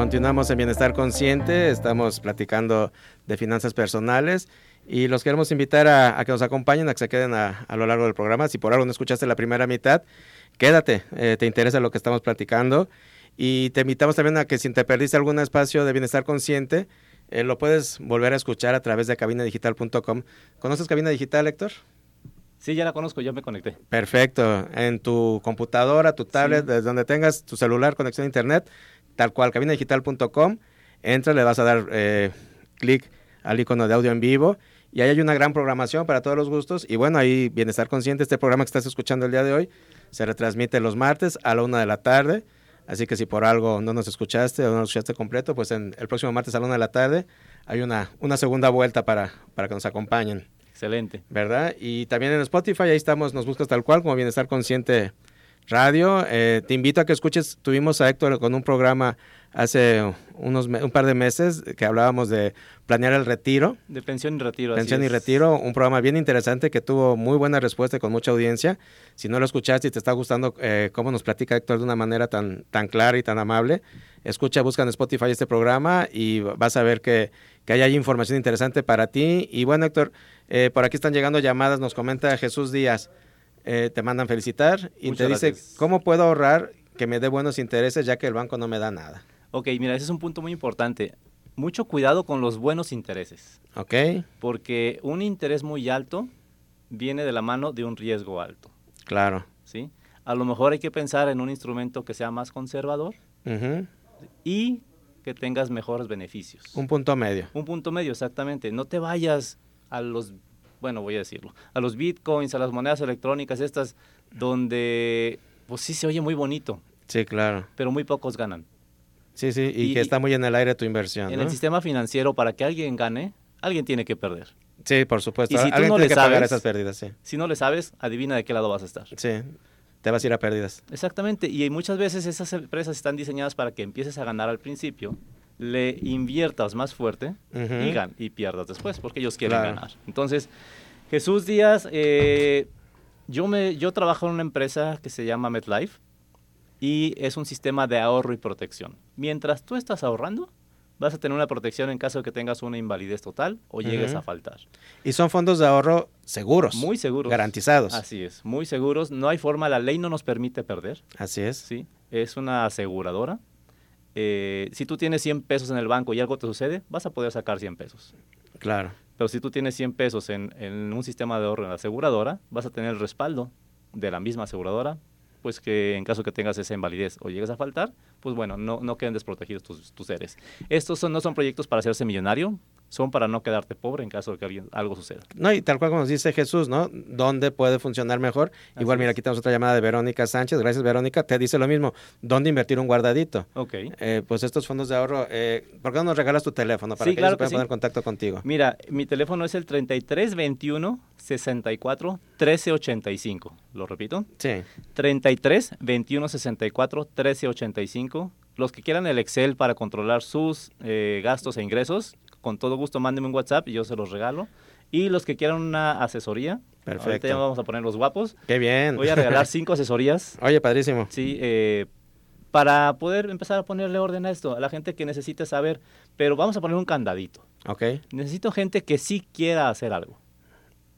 Speaker 2: Continuamos en Bienestar Consciente, estamos platicando de finanzas personales y los queremos invitar a, a que nos acompañen, a que se queden a, a lo largo del programa. Si por algo no escuchaste la primera mitad, quédate, eh, te interesa lo que estamos platicando y te invitamos también a que si te perdiste algún espacio de Bienestar Consciente, eh, lo puedes volver a escuchar a través de cabinadigital.com. ¿Conoces Cabina Digital, Héctor?
Speaker 3: Sí, ya la conozco, ya me conecté.
Speaker 2: Perfecto. En tu computadora, tu tablet,
Speaker 3: Sí.
Speaker 2: desde donde tengas tu celular, conexión a internet, tal cual, cabinadigital.com, entra, le vas a dar eh, clic al icono de audio en vivo y ahí hay una gran programación para todos los gustos. Y bueno, ahí Bienestar Consciente, este programa que estás escuchando el día de hoy, se retransmite los martes a la una de la tarde. Así que si por algo no nos escuchaste o no nos escuchaste completo, pues en el próximo martes a la una de la tarde hay una, una segunda vuelta para, para que nos acompañen.
Speaker 3: Excelente.
Speaker 2: ¿Verdad? Y también en Spotify, ahí estamos, nos buscas tal cual como Bienestar Consciente Radio. Eh, te invito a que escuches, tuvimos a Héctor con un programa hace unos un par de meses que hablábamos de planear el retiro.
Speaker 3: De pensión y retiro.
Speaker 2: Pensión y retiro, un programa bien interesante que tuvo muy buena respuesta y con mucha audiencia. Si no lo escuchaste y te está gustando eh, cómo nos platica Héctor de una manera tan, tan clara y tan amable, escucha, busca en Spotify este programa y vas a ver que, que hay información interesante para ti. Y bueno, Héctor, eh, por aquí están llegando llamadas, nos comenta Jesús Díaz. Eh, te mandan felicitar y te dice, ¿cómo puedo ahorrar que me dé buenos intereses ya que el banco no me da nada?
Speaker 3: Ok, mira, ese es un punto muy importante. Mucho cuidado con los buenos intereses.
Speaker 2: Ok.
Speaker 3: Porque un interés muy alto viene de la mano de un riesgo alto.
Speaker 2: Claro.
Speaker 3: ¿Sí? A lo mejor hay que pensar en un instrumento que sea más conservador y que tengas mejores beneficios.
Speaker 2: Un punto medio.
Speaker 3: Un punto medio, exactamente. No te vayas a los, bueno, voy a decirlo, a los bitcoins, a las monedas electrónicas, estas, donde, pues sí se oye muy bonito.
Speaker 2: Sí, claro.
Speaker 3: Pero muy pocos ganan.
Speaker 2: Sí, sí, y, que está muy en el aire tu inversión.
Speaker 3: En el sistema financiero, para que alguien gane, alguien tiene que perder.
Speaker 2: Sí, por supuesto. Y si tú no le sabes, esas pérdidas, sí.
Speaker 3: Si no le sabes, adivina de qué lado vas a estar.
Speaker 2: Sí, te vas a ir a pérdidas.
Speaker 3: Exactamente, y muchas veces esas empresas están diseñadas para que empieces a ganar al principio, le inviertas más fuerte y, gan y pierdas después, porque ellos quieren ganar. Entonces, Jesús Díaz, eh, yo, me, yo trabajo en una empresa que se llama MetLife y es un sistema de ahorro y protección. Mientras tú estás ahorrando, vas a tener una protección en caso de que tengas una invalidez total o llegues a faltar.
Speaker 2: Y son fondos de ahorro seguros.
Speaker 3: Muy seguros.
Speaker 2: Garantizados.
Speaker 3: Así es, muy seguros. No hay forma, la ley no nos permite perder.
Speaker 2: Así es.
Speaker 3: Sí, es una aseguradora. Eh, si tú tienes 100 pesos en el banco y algo te sucede, vas a poder sacar 100 pesos.
Speaker 2: Claro.
Speaker 3: Pero si tú tienes 100 pesos en, en un sistema de ahorro en la aseguradora, vas a tener el respaldo de la misma aseguradora pues que en caso que tengas esa invalidez o llegues a faltar, pues bueno, no, no queden desprotegidos tus, tus seres. Estos son, no son proyectos para hacerse millonario, son para no quedarte pobre en caso de que alguien, algo suceda.
Speaker 2: No, y tal cual como nos dice Jesús, ¿no? ¿Dónde puede funcionar mejor? Igual, mira, aquí tenemos otra llamada de Verónica Sánchez. Gracias, Verónica. Te dice lo mismo. ¿Dónde invertir un guardadito?
Speaker 3: Ok.
Speaker 2: Eh, pues estos fondos de ahorro, eh, ¿por qué no nos regalas tu teléfono para que ellos puedan poner en contacto contigo?
Speaker 3: Mira, mi teléfono es el 3321 64 1385. ¿Lo repito?
Speaker 2: Sí.
Speaker 3: 33 21 64 1385. Los que quieran el Excel para controlar sus eh, gastos e ingresos, con todo gusto mándenme un WhatsApp y yo se los regalo. Y los que quieran una asesoría,
Speaker 2: Perfecto.
Speaker 3: ahorita ya vamos a poner los guapos.
Speaker 2: Qué bien.
Speaker 3: Voy a regalar cinco asesorías.
Speaker 2: Oye, padrísimo.
Speaker 3: Sí, eh, para poder empezar a ponerle orden a esto, a la gente que necesite saber, pero vamos a poner un candadito.
Speaker 2: Ok.
Speaker 3: Necesito gente que sí quiera hacer algo,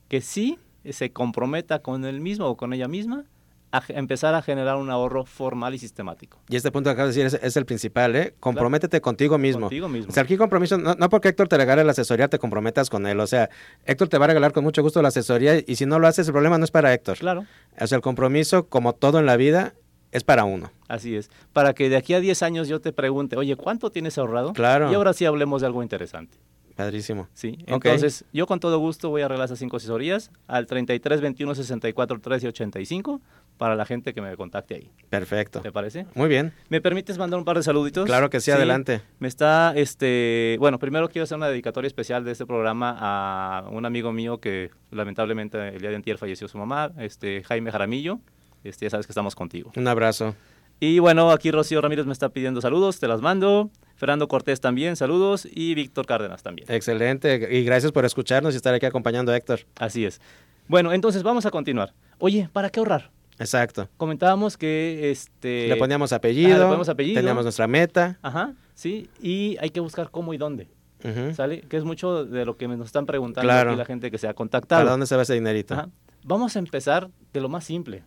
Speaker 3: que sí se comprometa con él mismo o con ella misma a empezar a generar un ahorro formal y sistemático.
Speaker 2: Y este punto que acabas de decir es, el principal, ¿eh? Comprométete contigo mismo.
Speaker 3: Contigo mismo.
Speaker 2: O sea, aquí compromiso, no, no, porque Héctor te regale la asesoría, te comprometas con él. O sea, Héctor te va a regalar con mucho gusto la asesoría y si no lo haces, el problema no es para Héctor.
Speaker 3: Claro.
Speaker 2: O sea, el compromiso, como todo en la vida, es para uno.
Speaker 3: Así es. Para que de aquí a 10 años yo te pregunte, oye, ¿cuánto tienes ahorrado?
Speaker 2: Claro.
Speaker 3: Y ahora sí hablemos de algo interesante.
Speaker 2: Padrísimo.
Speaker 3: Sí, entonces yo con todo gusto voy a arreglar esas cinco asesorías al 33 21 64 13 85 para la gente que me contacte ahí.
Speaker 2: Perfecto.
Speaker 3: ¿Te parece?
Speaker 2: Muy bien.
Speaker 3: ¿Me permites mandar un par de saluditos?
Speaker 2: Claro que sí, adelante.
Speaker 3: Me está, este, bueno, primero quiero hacer una dedicatoria especial de este programa a un amigo mío que lamentablemente el día de antier falleció su mamá, este, Jaime Jaramillo. Este, ya sabes que estamos contigo.
Speaker 2: Un abrazo.
Speaker 3: Y bueno, aquí Rocío Ramírez me está pidiendo saludos, te las mando. Fernando Cortés también, saludos. Y Víctor Cárdenas también.
Speaker 2: Excelente. Y gracias por escucharnos y estar aquí acompañando a Héctor.
Speaker 3: Así es. Bueno, entonces vamos a continuar. Oye, ¿para qué ahorrar?
Speaker 2: Exacto.
Speaker 3: Comentábamos que este
Speaker 2: le poníamos apellido,
Speaker 3: ah, le ponemos apellido,
Speaker 2: teníamos nuestra meta.
Speaker 3: Ajá, sí, y hay que buscar cómo y dónde. Uh -huh. ¿Sale? Que es mucho de lo que nos están preguntando
Speaker 2: claro.
Speaker 3: aquí la gente que se ha contactado.
Speaker 2: ¿Para dónde se va ese dinerito?
Speaker 3: Ajá. Vamos a empezar de lo más simple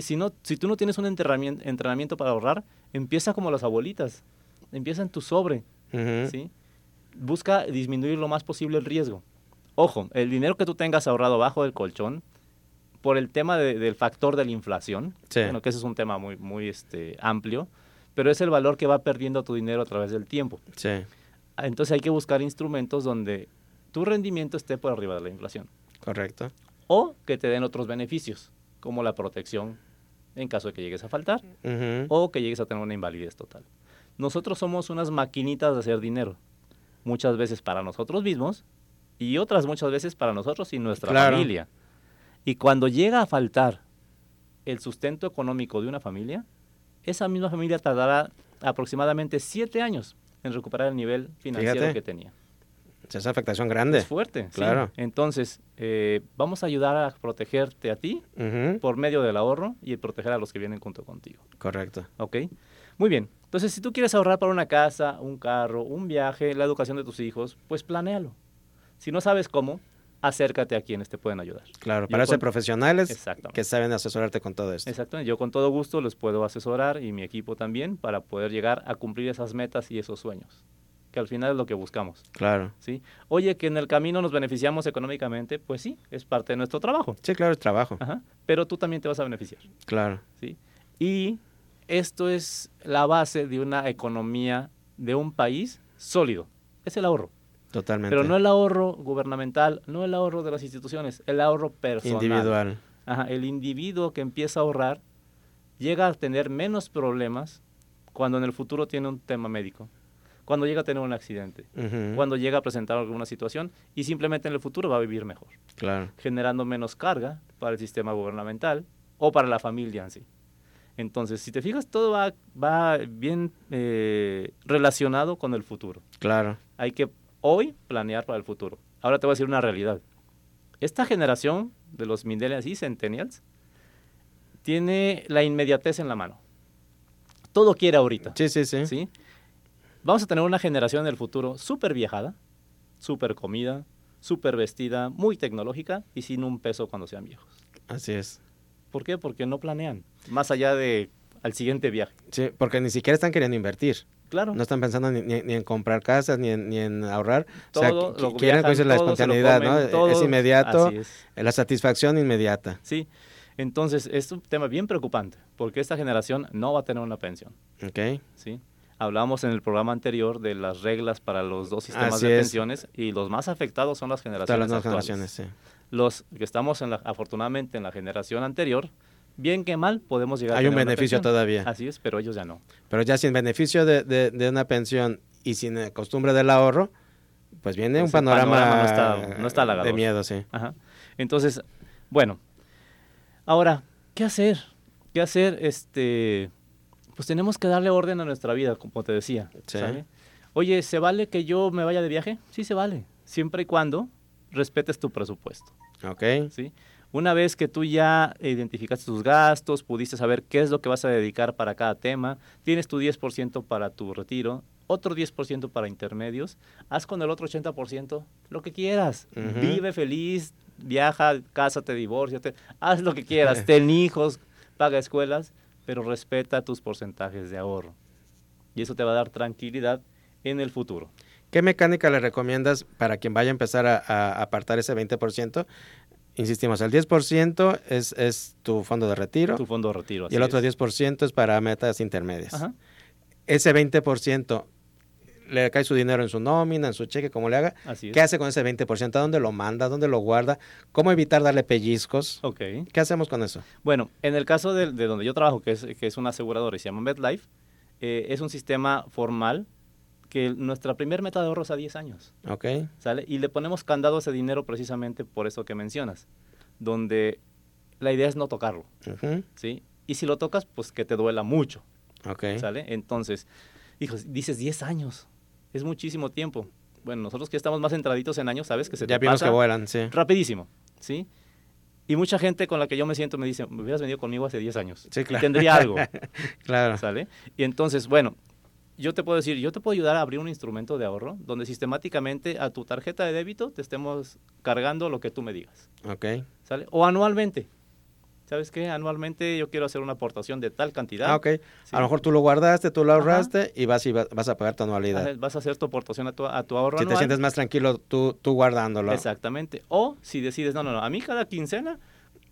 Speaker 3: si, no, si tú no tienes un entrenamiento, entrenamiento para ahorrar, empieza como las abuelitas. Empieza en tu sobre. Uh -huh. ¿sí? Busca disminuir lo más posible el riesgo. Ojo, el dinero que tú tengas ahorrado bajo del colchón, por el tema de, del factor de la inflación,
Speaker 2: sí.
Speaker 3: bueno, que ese es un tema muy, muy este, amplio, pero es el valor que va perdiendo tu dinero a través del tiempo.
Speaker 2: Sí.
Speaker 3: Entonces hay que buscar instrumentos donde tu rendimiento esté por arriba de la inflación
Speaker 2: Correcto.
Speaker 3: o que te den otros beneficios, como la protección en caso de que llegues a faltar o que llegues a tener una invalidez total. Nosotros somos unas maquinitas de hacer dinero, muchas veces para nosotros mismos y otras muchas veces para nosotros y nuestra
Speaker 2: Claro.
Speaker 3: familia. Y cuando llega a faltar el sustento económico de una familia, esa misma familia tardará aproximadamente siete años en recuperar el nivel financiero
Speaker 2: Fíjate.
Speaker 3: que tenía.
Speaker 2: Es afectación grande.
Speaker 3: Es fuerte, sí.
Speaker 2: Claro.
Speaker 3: Entonces, eh, vamos a ayudar a protegerte a ti por medio del ahorro y proteger a los que vienen junto contigo.
Speaker 2: Correcto.
Speaker 3: ¿Ok? Muy bien. Entonces, si tú quieres ahorrar para una casa, un carro, un viaje, la educación de tus hijos, pues planéalo. Si no sabes cómo, acércate a quienes te pueden ayudar.
Speaker 2: Claro, para
Speaker 3: con-
Speaker 2: profesionales que saben asesorarte con todo esto.
Speaker 3: Exactamente. Yo con todo gusto les puedo asesorar y mi equipo también para poder llegar a cumplir esas metas y esos sueños, que al final es lo que buscamos.
Speaker 2: Claro.
Speaker 3: ¿sí? Oye, que en el camino nos beneficiamos económicamente, pues sí, es parte de nuestro trabajo.
Speaker 2: Sí, claro, es trabajo.
Speaker 3: Ajá. Pero tú también te vas a beneficiar.
Speaker 2: Claro.
Speaker 3: ¿sí? Y esto es la base de una economía de un país sólido. Es el ahorro.
Speaker 2: Totalmente.
Speaker 3: Pero no el ahorro gubernamental, no el ahorro de las instituciones, el ahorro personal.
Speaker 2: individual.
Speaker 3: Ajá, el individuo que empieza a ahorrar llega a tener menos problemas cuando en el futuro tiene un tema médico, cuando llega a tener un accidente,
Speaker 2: Ujú.
Speaker 3: cuando llega a presentar alguna situación y simplemente en el futuro va a vivir mejor,
Speaker 2: Claro.
Speaker 3: generando menos carga para el sistema gubernamental o para la familia en sí. Entonces, si te fijas, todo va, va bien eh, relacionado con el futuro.
Speaker 2: Claro.
Speaker 3: Hay que hoy planear para el futuro. Ahora te voy a decir una realidad. Esta generación de los millennials y centennials tiene la inmediatez en la mano. Todo quiere ahorita.
Speaker 2: Sí, sí, sí.
Speaker 3: ¿sí? Vamos a tener una generación del futuro súper viajada, súper comida, súper vestida, muy tecnológica y sin un peso cuando sean viejos.
Speaker 2: Así es.
Speaker 3: ¿Por qué? Porque no planean, más allá de al siguiente viaje.
Speaker 2: Sí, porque ni siquiera están queriendo invertir.
Speaker 3: Claro.
Speaker 2: No están pensando ni, ni- ni en comprar casas, ni en, ni en ahorrar.
Speaker 3: todo
Speaker 2: o sea,
Speaker 3: lo
Speaker 2: qui- quieren
Speaker 3: viajan,
Speaker 2: pues, la
Speaker 3: se lo
Speaker 2: espontaneidad,
Speaker 3: comen,
Speaker 2: ¿no?
Speaker 3: todo-
Speaker 2: es inmediato,
Speaker 3: es.
Speaker 2: la satisfacción inmediata.
Speaker 3: Sí, entonces es un tema bien preocupante porque esta generación no va a tener una pensión.
Speaker 2: ¿Ok?
Speaker 3: ¿sí? Hablábamos en el programa anterior de las reglas para los dos sistemas
Speaker 2: Así
Speaker 3: de
Speaker 2: es.
Speaker 3: pensiones y los más afectados son las generaciones
Speaker 2: las
Speaker 3: actuales.
Speaker 2: generaciones, sí.
Speaker 3: Los que estamos en la, afortunadamente en la generación anterior, bien que mal podemos llegar a
Speaker 2: Hay un
Speaker 3: tener una
Speaker 2: beneficio todavía.
Speaker 3: Así es, pero ellos ya no.
Speaker 2: Pero ya sin beneficio de, de- de una pensión y sin eh, costumbre del ahorro, pues viene un
Speaker 3: Pues
Speaker 2: panorama,
Speaker 3: panorama no está- no está
Speaker 2: de miedo, sí.
Speaker 3: Ajá. Entonces, bueno, ahora, ¿qué hacer? ¿Qué hacer? Este, pues tenemos que darle orden a nuestra vida, como te decía.
Speaker 2: Sí.
Speaker 3: Oye, ¿se vale que yo me vaya de viaje? Sí, se vale, siempre y cuando respetes tu presupuesto.
Speaker 2: ¿Ok?
Speaker 3: ¿sí? Una vez que tú ya identificaste tus gastos, pudiste saber qué es lo que vas a dedicar para cada tema, tienes tu 10% para tu retiro, otro 10% para intermedios, haz con el otro 80% lo que quieras.
Speaker 2: Ujú.
Speaker 3: Vive feliz, viaja, cásate, divórciate, haz lo que quieras, ten hijos, paga escuelas, pero respeta tus porcentajes de ahorro. Y eso te va a dar tranquilidad en el futuro.
Speaker 2: ¿Qué mecánica le recomiendas para quien vaya a empezar a, a apartar ese 20%? Insistimos, el 10% es, es tu fondo de retiro
Speaker 3: Tu fondo de retiro.
Speaker 2: y el otro
Speaker 3: es.
Speaker 2: 10% es para metas intermedias.
Speaker 3: Ajá.
Speaker 2: Ese 20% le cae su dinero en su nómina, en su cheque, como le haga.
Speaker 3: Así es.
Speaker 2: ¿Qué hace con ese 20%? ¿A dónde lo manda? ¿A dónde lo guarda? ¿Cómo evitar darle pellizcos?
Speaker 3: Ok.
Speaker 2: ¿Qué hacemos con eso?
Speaker 3: Bueno, en el caso de, de donde yo trabajo, que es, que es una aseguradora y se llama MedLife, eh, es un sistema formal que nuestra primer meta de ahorro es a 10 años,
Speaker 2: ¿Ok?
Speaker 3: ¿sale? Y le ponemos candado a ese dinero precisamente por eso que mencionas, donde la idea es no tocarlo. ¿sí? Y si lo tocas, pues que te duela mucho,
Speaker 2: Ok.
Speaker 3: ¿sale? Entonces, hijos, dices 10 años, es muchísimo tiempo. Bueno, nosotros que estamos más entraditos en años, sabes que se
Speaker 2: Ya
Speaker 3: te
Speaker 2: vimos
Speaker 3: pasa
Speaker 2: que vuelan, sí.
Speaker 3: rapidísimo, ¿sí? Y mucha gente con la que yo me siento me dice, me hubieras venido conmigo hace 10 años.
Speaker 2: Sí,
Speaker 3: y
Speaker 2: claro.
Speaker 3: tendría algo,
Speaker 2: Claro.
Speaker 3: ¿sale? Y entonces, bueno, yo te puedo decir, yo te puedo ayudar a abrir un instrumento de ahorro donde sistemáticamente a tu tarjeta de débito te estemos cargando lo que tú me digas,
Speaker 2: Ok.
Speaker 3: ¿sale? O anualmente. ¿Sabes qué? Anualmente yo quiero hacer una aportación de tal cantidad.
Speaker 2: Ah, ok.
Speaker 3: Sí.
Speaker 2: A lo mejor tú lo guardaste, tú lo
Speaker 3: Ajá.
Speaker 2: ahorraste y vas y va- vas a pagar tu anualidad.
Speaker 3: Vas a hacer tu aportación a tu, a tu ahorro
Speaker 2: Si te sientes más tranquilo tú, tú guardándolo.
Speaker 3: Exactamente. O si decides, no, no, no, a mí cada quincena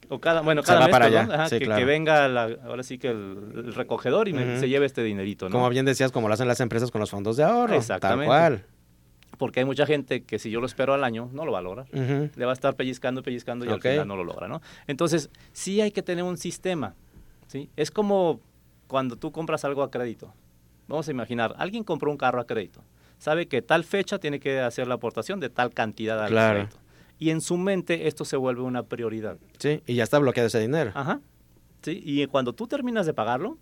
Speaker 3: O cada, bueno, cada mes,
Speaker 2: para allá,
Speaker 3: ajá,
Speaker 2: sí,
Speaker 3: que,
Speaker 2: claro.
Speaker 3: que venga la- ahora sí que el, el recogedor y me- se lleve este dinerito, ¿no?
Speaker 2: Como bien decías, como lo hacen las empresas con los fondos de ahorro.
Speaker 3: Exactamente.
Speaker 2: Tal cual.
Speaker 3: Porque hay mucha gente que si yo lo espero al año, no lo va a lograr. Le va a estar pellizcando, pellizcando y al final no lo logra, ¿no? Entonces, sí hay que tener un sistema, ¿sí? Es como cuando tú compras algo a crédito. Vamos a imaginar, alguien compró un carro a crédito. Sabe que tal fecha tiene que hacer la aportación de tal cantidad al
Speaker 2: Claro.
Speaker 3: crédito. Y en su mente esto se vuelve una prioridad.
Speaker 2: Sí, y ya está bloqueado ese dinero.
Speaker 3: Ajá. ¿Sí? Y cuando tú terminas de pagarlo,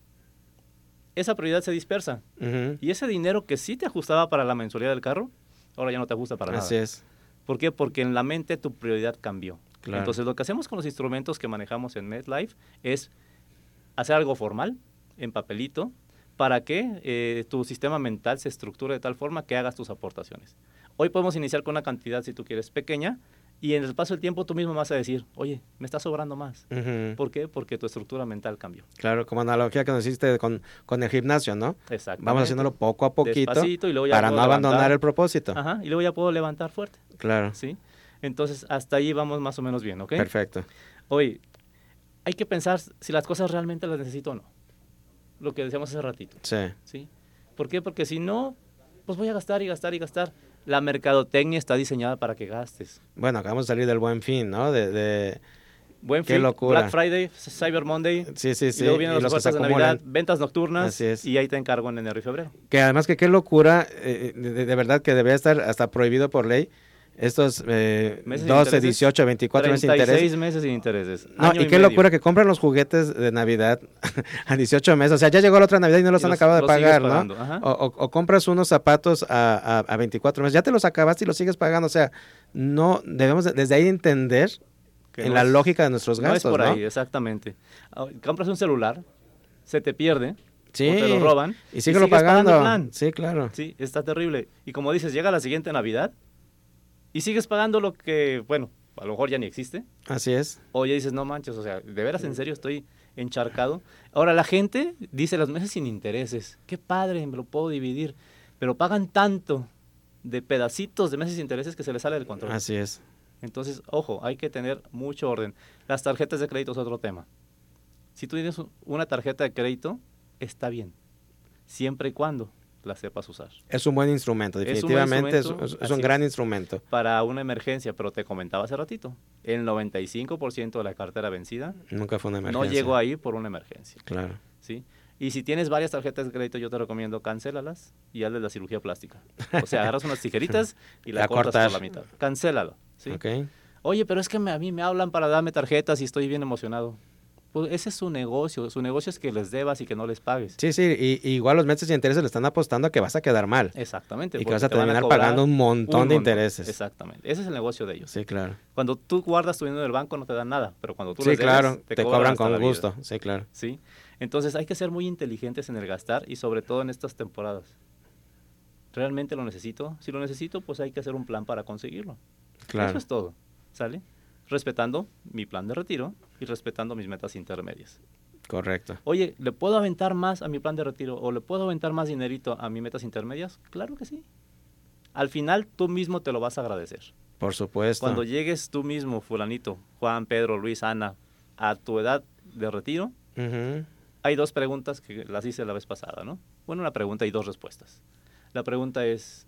Speaker 3: esa prioridad se dispersa.
Speaker 2: Ujú.
Speaker 3: Y ese dinero que sí te ajustaba para la mensualidad del carro, ahora ya no te ajusta para nada.
Speaker 2: Así es.
Speaker 3: ¿Por qué? Porque en la mente tu prioridad cambió.
Speaker 2: Claro.
Speaker 3: Entonces, lo que hacemos con los instrumentos que manejamos en MedLife es hacer algo formal, en papelito, para que eh, tu sistema mental se estructure de tal forma que hagas tus aportaciones. Hoy podemos iniciar con una cantidad, si tú quieres, pequeña, y en el paso del tiempo tú mismo vas a decir, oye, me está sobrando más. ¿Por qué? Porque tu estructura mental cambió.
Speaker 2: Claro, como analogía que nos hiciste con, con el gimnasio, ¿no?
Speaker 3: Exactamente.
Speaker 2: Vamos haciéndolo poco a poquito
Speaker 3: Despacito y luego ya
Speaker 2: para no abandonar el propósito.
Speaker 3: Ajá, y luego ya puedo levantar fuerte,
Speaker 2: Claro.
Speaker 3: ¿sí? Entonces, hasta ahí vamos más o menos bien, ¿ok?
Speaker 2: Perfecto.
Speaker 3: Oye, hay que pensar si las cosas realmente las necesito o no. Lo que decíamos hace ratito,
Speaker 2: Sí.
Speaker 3: ¿sí? ¿Por qué? Porque si no, pues voy a gastar y gastar y gastar. La mercadotecnia está diseñada para que gastes.
Speaker 2: Bueno, acabamos de salir del buen fin, ¿no? De, de-
Speaker 3: Buen
Speaker 2: Qué
Speaker 3: fin,
Speaker 2: locura.
Speaker 3: Black Friday, Cyber Monday.
Speaker 2: Sí, sí, sí.
Speaker 3: Y luego vienen
Speaker 2: y
Speaker 3: las
Speaker 2: los que se
Speaker 3: ofertas de Navidad, ventas nocturnas.
Speaker 2: Así es.
Speaker 3: Y ahí te encargo en enero y febrero.
Speaker 2: Que además que qué locura, eh, de, de verdad que debería estar hasta prohibido por ley estos eh,
Speaker 3: Meses de
Speaker 2: 12,
Speaker 3: intereses,
Speaker 2: 18, 24 meses de
Speaker 3: 36
Speaker 2: interés.
Speaker 3: meses sin intereses.
Speaker 2: No, y qué
Speaker 3: medio.
Speaker 2: locura que compran los juguetes de Navidad a 18 meses. O sea, ya llegó la otra Navidad y no los
Speaker 3: Y
Speaker 2: han
Speaker 3: los-
Speaker 2: acabado de pagar, ¿no? O, o- o compras unos zapatos a, a- a 24 meses. Ya te los acabaste y los sigues pagando. O sea, no debemos de- desde ahí entender
Speaker 3: Que
Speaker 2: en
Speaker 3: no
Speaker 2: la
Speaker 3: es-
Speaker 2: lógica de nuestros
Speaker 3: No es
Speaker 2: gastos,
Speaker 3: por
Speaker 2: ¿no?
Speaker 3: ahí, exactamente. Ah, Compras un celular, se te pierde,
Speaker 2: Sí.
Speaker 3: o te lo roban.
Speaker 2: Y síguelo
Speaker 3: sigues pagando
Speaker 2: pagando.
Speaker 3: el plan.
Speaker 2: Sí, claro.
Speaker 3: Sí, está terrible. Y como dices, llega la siguiente Navidad y sigues pagando lo que, bueno, a lo mejor ya ni existe.
Speaker 2: Así es.
Speaker 3: O ya dices, no manches, o sea, de veras, en serio, estoy encharcado. Ahora, la gente dice los meses sin intereses. Qué padre, me lo puedo dividir. Pero pagan tanto de pedacitos de meses sin intereses que se les sale del control.
Speaker 2: Así es.
Speaker 3: Entonces, ojo, hay que tener mucho orden. Las tarjetas de crédito es otro tema. Si tú tienes un- una tarjeta de crédito, está bien, siempre y cuando la sepas usar.
Speaker 2: Es un buen instrumento,
Speaker 3: Es un buen
Speaker 2: definitivamente es,
Speaker 3: instrumento,
Speaker 2: es- es
Speaker 3: así
Speaker 2: un gran instrumento.
Speaker 3: Para una emergencia, pero te comentaba hace ratito, el 95% de la cartera vencida
Speaker 2: Nunca fue una emergencia.
Speaker 3: no llegó ahí por una emergencia.
Speaker 2: Claro.
Speaker 3: ¿sí? Y si tienes varias tarjetas de crédito, yo te recomiendo cancélalas y hazle la cirugía plástica. O sea, agarras unas tijeritas y la cortas
Speaker 2: cortar.
Speaker 3: por la mitad. Cancélalo. ¿sí? Oye, pero es que me- a mí me hablan para darme tarjetas y estoy bien emocionado. Pues ese es su negocio. Su negocio es que les debas y que no les pagues.
Speaker 2: Sí, sí, y, y igual los meses de intereses le están apostando a que vas a quedar mal.
Speaker 3: Exactamente.
Speaker 2: Y que vas a terminar pagando un montón de intereses.
Speaker 3: Exactamente. Ese es el negocio de ellos.
Speaker 2: Sí, claro.
Speaker 3: Cuando tú guardas tu dinero en el banco no te dan nada, pero cuando tú
Speaker 2: Sí,
Speaker 3: les debes,
Speaker 2: claro, te, cobran con
Speaker 3: vida.
Speaker 2: gusto. Sí, claro.
Speaker 3: ¿sí? Entonces hay que ser muy inteligentes en el gastar y sobre todo en estas temporadas. ¿Realmente lo necesito? Si lo necesito, pues hay que hacer un plan para conseguirlo.
Speaker 2: Claro.
Speaker 3: Eso es todo, ¿sale? Respetando mi plan de retiro y respetando mis metas intermedias.
Speaker 2: Correcto.
Speaker 3: Oye, ¿le puedo aventar más a mi plan de retiro o le puedo aventar más dinerito a mis metas intermedias? Claro que sí. Al final tú mismo te lo vas a agradecer.
Speaker 2: Por supuesto.
Speaker 3: Cuando llegues tú mismo, fulanito, Juan, Pedro, Luis, Ana, a tu edad de retiro, hay dos preguntas que las hice la vez pasada, ¿no? Bueno, una pregunta y dos respuestas. La pregunta es,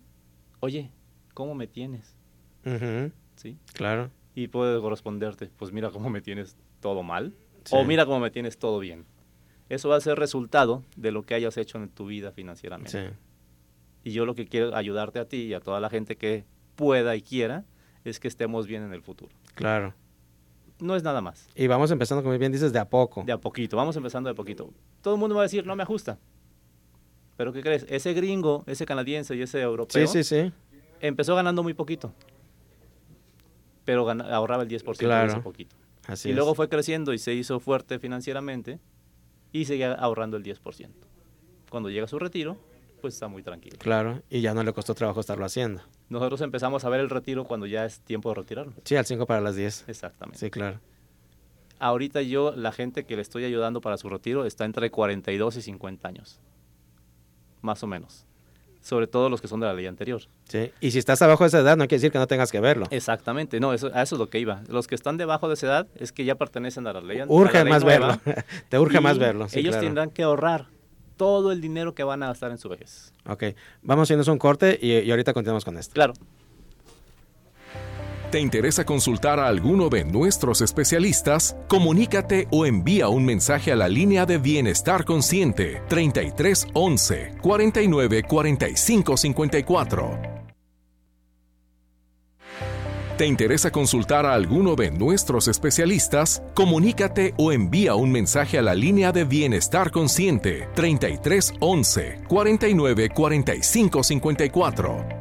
Speaker 3: oye, ¿cómo me tienes? ¿Sí?
Speaker 2: Claro.
Speaker 3: Y puedo responderte, pues mira cómo me tienes todo mal
Speaker 2: Sí.
Speaker 3: o mira cómo me tienes todo bien. Eso va a ser resultado de lo que hayas hecho en tu vida financieramente.
Speaker 2: Sí.
Speaker 3: Y yo lo que quiero ayudarte a ti y a toda la gente que pueda y quiera es que estemos bien en el futuro.
Speaker 2: Claro.
Speaker 3: No es nada más.
Speaker 2: Y vamos empezando, como bien dices, de a poco.
Speaker 3: De a poquito, vamos empezando de a poquito. Todo el mundo va a decir, no me ajusta. Pero ¿qué crees? Ese gringo, ese canadiense y ese europeo
Speaker 2: Sí, sí, sí.
Speaker 3: empezó ganando muy poquito. Pero ahorraba el 10%
Speaker 2: Claro.
Speaker 3: de ese poquito.
Speaker 2: Así
Speaker 3: y
Speaker 2: es.
Speaker 3: luego fue creciendo y se hizo fuerte financieramente y seguía ahorrando el 10%. Cuando llega a su retiro, pues está muy tranquilo.
Speaker 2: Claro. Y ya no le costó trabajo estarlo haciendo.
Speaker 3: Nosotros empezamos a ver el retiro cuando ya es tiempo de retirarnos.
Speaker 2: Sí, al 5 para las 10.
Speaker 3: Exactamente.
Speaker 2: Sí, claro.
Speaker 3: Ahorita yo, la gente que le estoy ayudando para su retiro está entre 42 y 50 años. Más o menos. Sobre todo los que son de la ley anterior.
Speaker 2: Sí, y si estás abajo de esa edad no quiere decir que no tengas que verlo.
Speaker 3: Exactamente, no, eso, a eso es lo que iba. Los que están debajo de esa edad es que ya pertenecen a la ley anterior.
Speaker 2: Urge más verlo, te urge más verlo.
Speaker 3: Sí, ellos tendrán que ahorrar todo el dinero que van a gastar en su vejez.
Speaker 2: Ok, vamos a irnos un corte y, y ahorita continuamos con esto.
Speaker 3: Claro.
Speaker 1: ¿Te interesa consultar a alguno de nuestros especialistas? Comunícate o envía un mensaje a la línea de Bienestar Consciente 33 11 49 45 54. ¿Te interesa consultar a alguno de nuestros especialistas? Comunícate o envía un mensaje a la línea de Bienestar Consciente 33 11 49 45 54.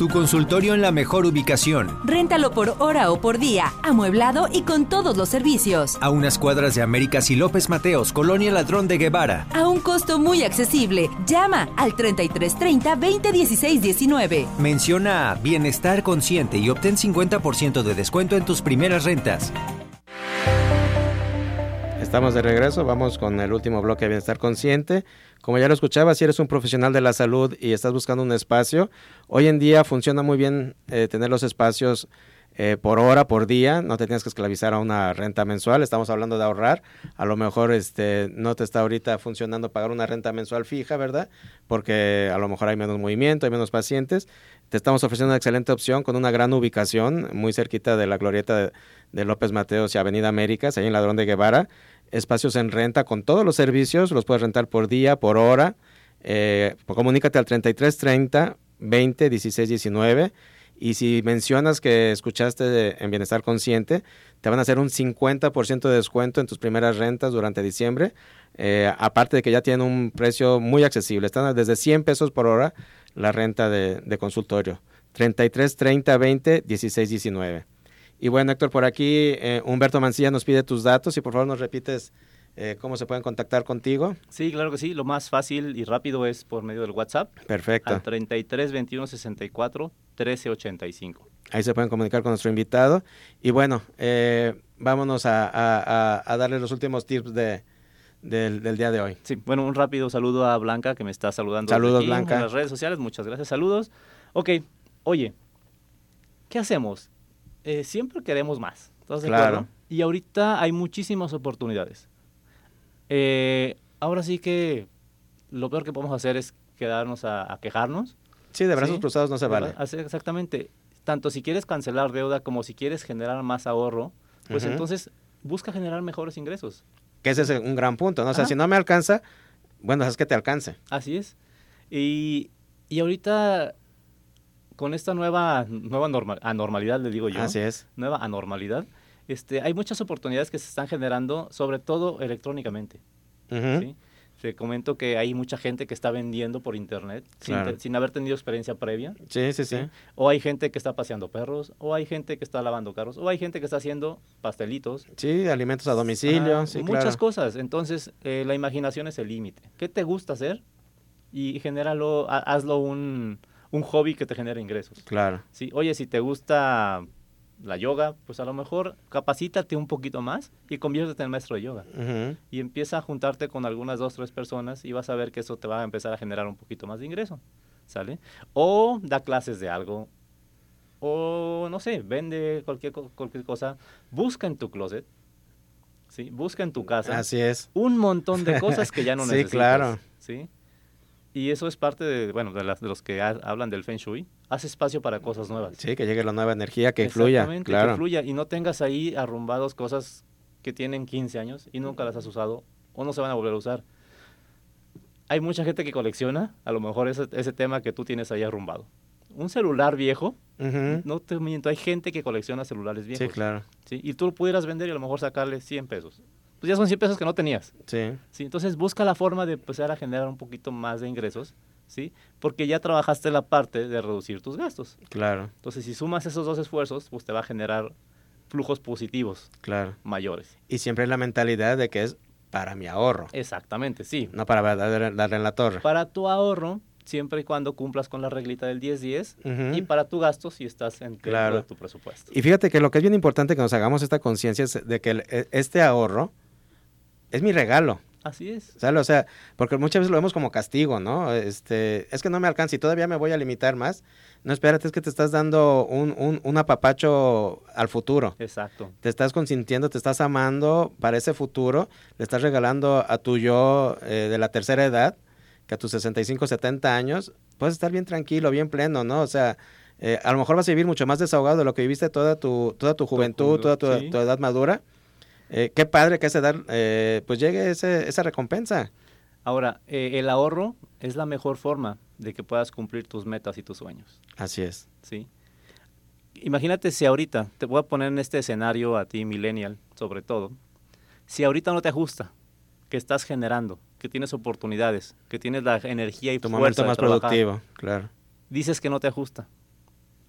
Speaker 4: Tu consultorio en la mejor ubicación.
Speaker 5: Réntalo por hora o por día, amueblado y con todos los servicios.
Speaker 4: A unas cuadras de Américas y López Mateos, Colonia Ladrón de Guevara.
Speaker 5: A un costo muy accesible. Llama al 3330 2016 19.
Speaker 4: Menciona Bienestar Consciente y obtén 50% de descuento en tus primeras rentas.
Speaker 2: Estamos de regreso, vamos con el último bloque de Bienestar Consciente. Como ya lo escuchaba, si eres un profesional de la salud y estás buscando un espacio, hoy en día funciona muy bien eh, tener los espacios eh, por hora, por día, no te tienes que esclavizar a una renta mensual, estamos hablando de ahorrar, a lo mejor este, no te está ahorita funcionando pagar una renta mensual fija, ¿verdad? Porque a lo mejor hay menos movimiento, hay menos pacientes, te estamos ofreciendo una excelente opción con una gran ubicación, muy cerquita de la glorieta de, López Mateos y Avenida Américas, ahí en Ladrón de Guevara, espacios en renta con todos los servicios, los puedes rentar por día, por hora. Eh, comunícate al 3330 20 16 19 y si mencionas que escuchaste en Bienestar Consciente, te van a hacer un 50% de descuento en tus primeras rentas durante diciembre, eh, aparte de que ya tienen un precio muy accesible, están desde 100 pesos por hora la renta de, de consultorio. 33 30 20 16 19. Y bueno, Héctor, por aquí eh, Humberto Mancilla nos pide tus datos y por favor nos repites eh, cómo se pueden contactar contigo.
Speaker 3: Sí, claro que sí. Lo más fácil y rápido es por medio del WhatsApp.
Speaker 2: Perfecto.
Speaker 3: Al 33 21 64 13 85.
Speaker 2: Ahí se pueden comunicar con nuestro invitado. Y bueno, eh, vámonos a, a, a, darle los últimos tips de, del, del, día de hoy.
Speaker 3: Sí, bueno, un rápido saludo a Blanca que me está saludando.
Speaker 2: Saludos,
Speaker 3: aquí,
Speaker 2: Blanca.
Speaker 3: En las redes sociales, muchas gracias. Saludos. Ok, oye, ¿qué hacemos? Eh, siempre queremos más. ¿Estás de
Speaker 2: Claro.
Speaker 3: acuerdo? Y ahorita hay muchísimas oportunidades. Eh, ahora sí que lo peor que podemos hacer es quedarnos a, a quejarnos.
Speaker 2: Sí, de brazos
Speaker 3: Sí,
Speaker 2: cruzados no se vale.
Speaker 3: Exactamente. Tanto si quieres cancelar deuda como si quieres generar más ahorro, pues entonces busca generar mejores ingresos.
Speaker 2: Que ese es un gran punto, ¿no? O sea,
Speaker 3: Ajá.
Speaker 2: si no me alcanza, bueno, es que te alcance.
Speaker 3: Así es. Y, y ahorita, con esta nueva, nueva norma- anormalidad, le digo yo,
Speaker 2: Así es.
Speaker 3: nueva anormalidad, este, hay muchas oportunidades que se están generando, sobre todo electrónicamente. ¿sí? Te comento que hay mucha gente que está vendiendo por internet sin,
Speaker 2: Claro.
Speaker 3: te- sin haber tenido experiencia previa.
Speaker 2: Sí, sí, sí.
Speaker 3: ¿sí? O hay gente que está paseando perros, o hay gente que está lavando carros, o hay gente que está haciendo pastelitos.
Speaker 2: Sí, alimentos a domicilio, sí,
Speaker 3: muchas
Speaker 2: claro.
Speaker 3: cosas. Entonces, eh, la imaginación es el límite. ¿Qué te gusta hacer? Y genéralo, ha- hazlo un, un hobby que te genere ingresos.
Speaker 2: Claro.
Speaker 3: ¿sí? Oye, si te gusta la yoga, pues a lo mejor capacítate un poquito más y conviértete en maestro de yoga. Y empieza a juntarte con algunas dos, tres personas y vas a ver que eso te va a empezar a generar un poquito más de ingreso. ¿Sale? O da clases de algo. O no sé, vende cualquier, cualquier cosa. Busca en tu closet. ¿Sí? Busca en tu casa
Speaker 2: Así es.
Speaker 3: un montón de cosas que ya no
Speaker 2: Sí,
Speaker 3: necesitas.
Speaker 2: claro.
Speaker 3: ¿sí? Y eso es parte de, bueno, de, las- de los que ha- hablan del Feng Shui. Haz espacio para cosas nuevas.
Speaker 2: Sí, que llegue la nueva energía, que fluya, claro.
Speaker 3: que fluya. Y no tengas ahí arrumbados cosas que tienen 15 años y nunca las has usado o no se van a volver a usar. Hay mucha gente que colecciona, a lo mejor ese, ese tema que tú tienes ahí arrumbado. Un celular viejo,
Speaker 2: Ujú.
Speaker 3: no te miento, hay gente que colecciona celulares viejos.
Speaker 2: Sí, claro.
Speaker 3: ¿sí? Y tú lo pudieras vender y a lo mejor sacarle 100 pesos. Pues ya son 100 pesos que no tenías.
Speaker 2: Sí.
Speaker 3: ¿sí? Entonces busca la forma de empezar a generar un poquito más de ingresos, ¿sí? Porque ya trabajaste la parte de reducir tus gastos.
Speaker 2: Claro,
Speaker 3: Entonces si sumas esos dos esfuerzos, pues te va a generar flujos positivos
Speaker 2: claro.
Speaker 3: mayores.
Speaker 2: Y siempre la mentalidad de que es para mi ahorro,
Speaker 3: Exactamente, sí.
Speaker 2: no para darle, darle en la torre.
Speaker 3: Para tu ahorro, siempre y cuando cumplas con la reglita del 10-10,
Speaker 2: Ujú.
Speaker 3: y para tu gasto si estás en
Speaker 2: Claro.
Speaker 3: de tu presupuesto.
Speaker 2: Y fíjate que lo que es bien importante que nos hagamos esta conciencia es de que el- e- este ahorro es mi regalo.
Speaker 3: Así es.
Speaker 2: ¿Sale? O sea, porque muchas veces lo vemos como castigo, ¿no? Este, es que no me alcanza y todavía me voy a limitar más. No, espérate, es que te estás dando un, un, un apapacho al futuro.
Speaker 3: Exacto.
Speaker 2: Te estás consintiendo, te estás amando para ese futuro. Le estás regalando a tu yo eh, de la tercera edad, que a tus 65, 70 años, puedes estar bien tranquilo, bien pleno, ¿no? O sea, eh, a lo mejor vas a vivir mucho más desahogado de lo que viviste toda tu, toda tu juventud, toda tu,
Speaker 3: sí.
Speaker 2: tu edad madura. Eh, qué padre que a esa edad eh, pues llegue ese, esa recompensa.
Speaker 3: Ahora, eh, el ahorro es la mejor forma de que puedas cumplir tus metas y tus sueños.
Speaker 2: Así es.
Speaker 3: ¿sí? Imagínate si ahorita, te voy a poner en este escenario a ti, millennial, sobre todo, si ahorita no te ajusta, que estás generando, que tienes oportunidades, que tienes la energía y
Speaker 2: Tu
Speaker 3: fuerza
Speaker 2: momento más productivo, claro.
Speaker 3: dices que no te ajusta.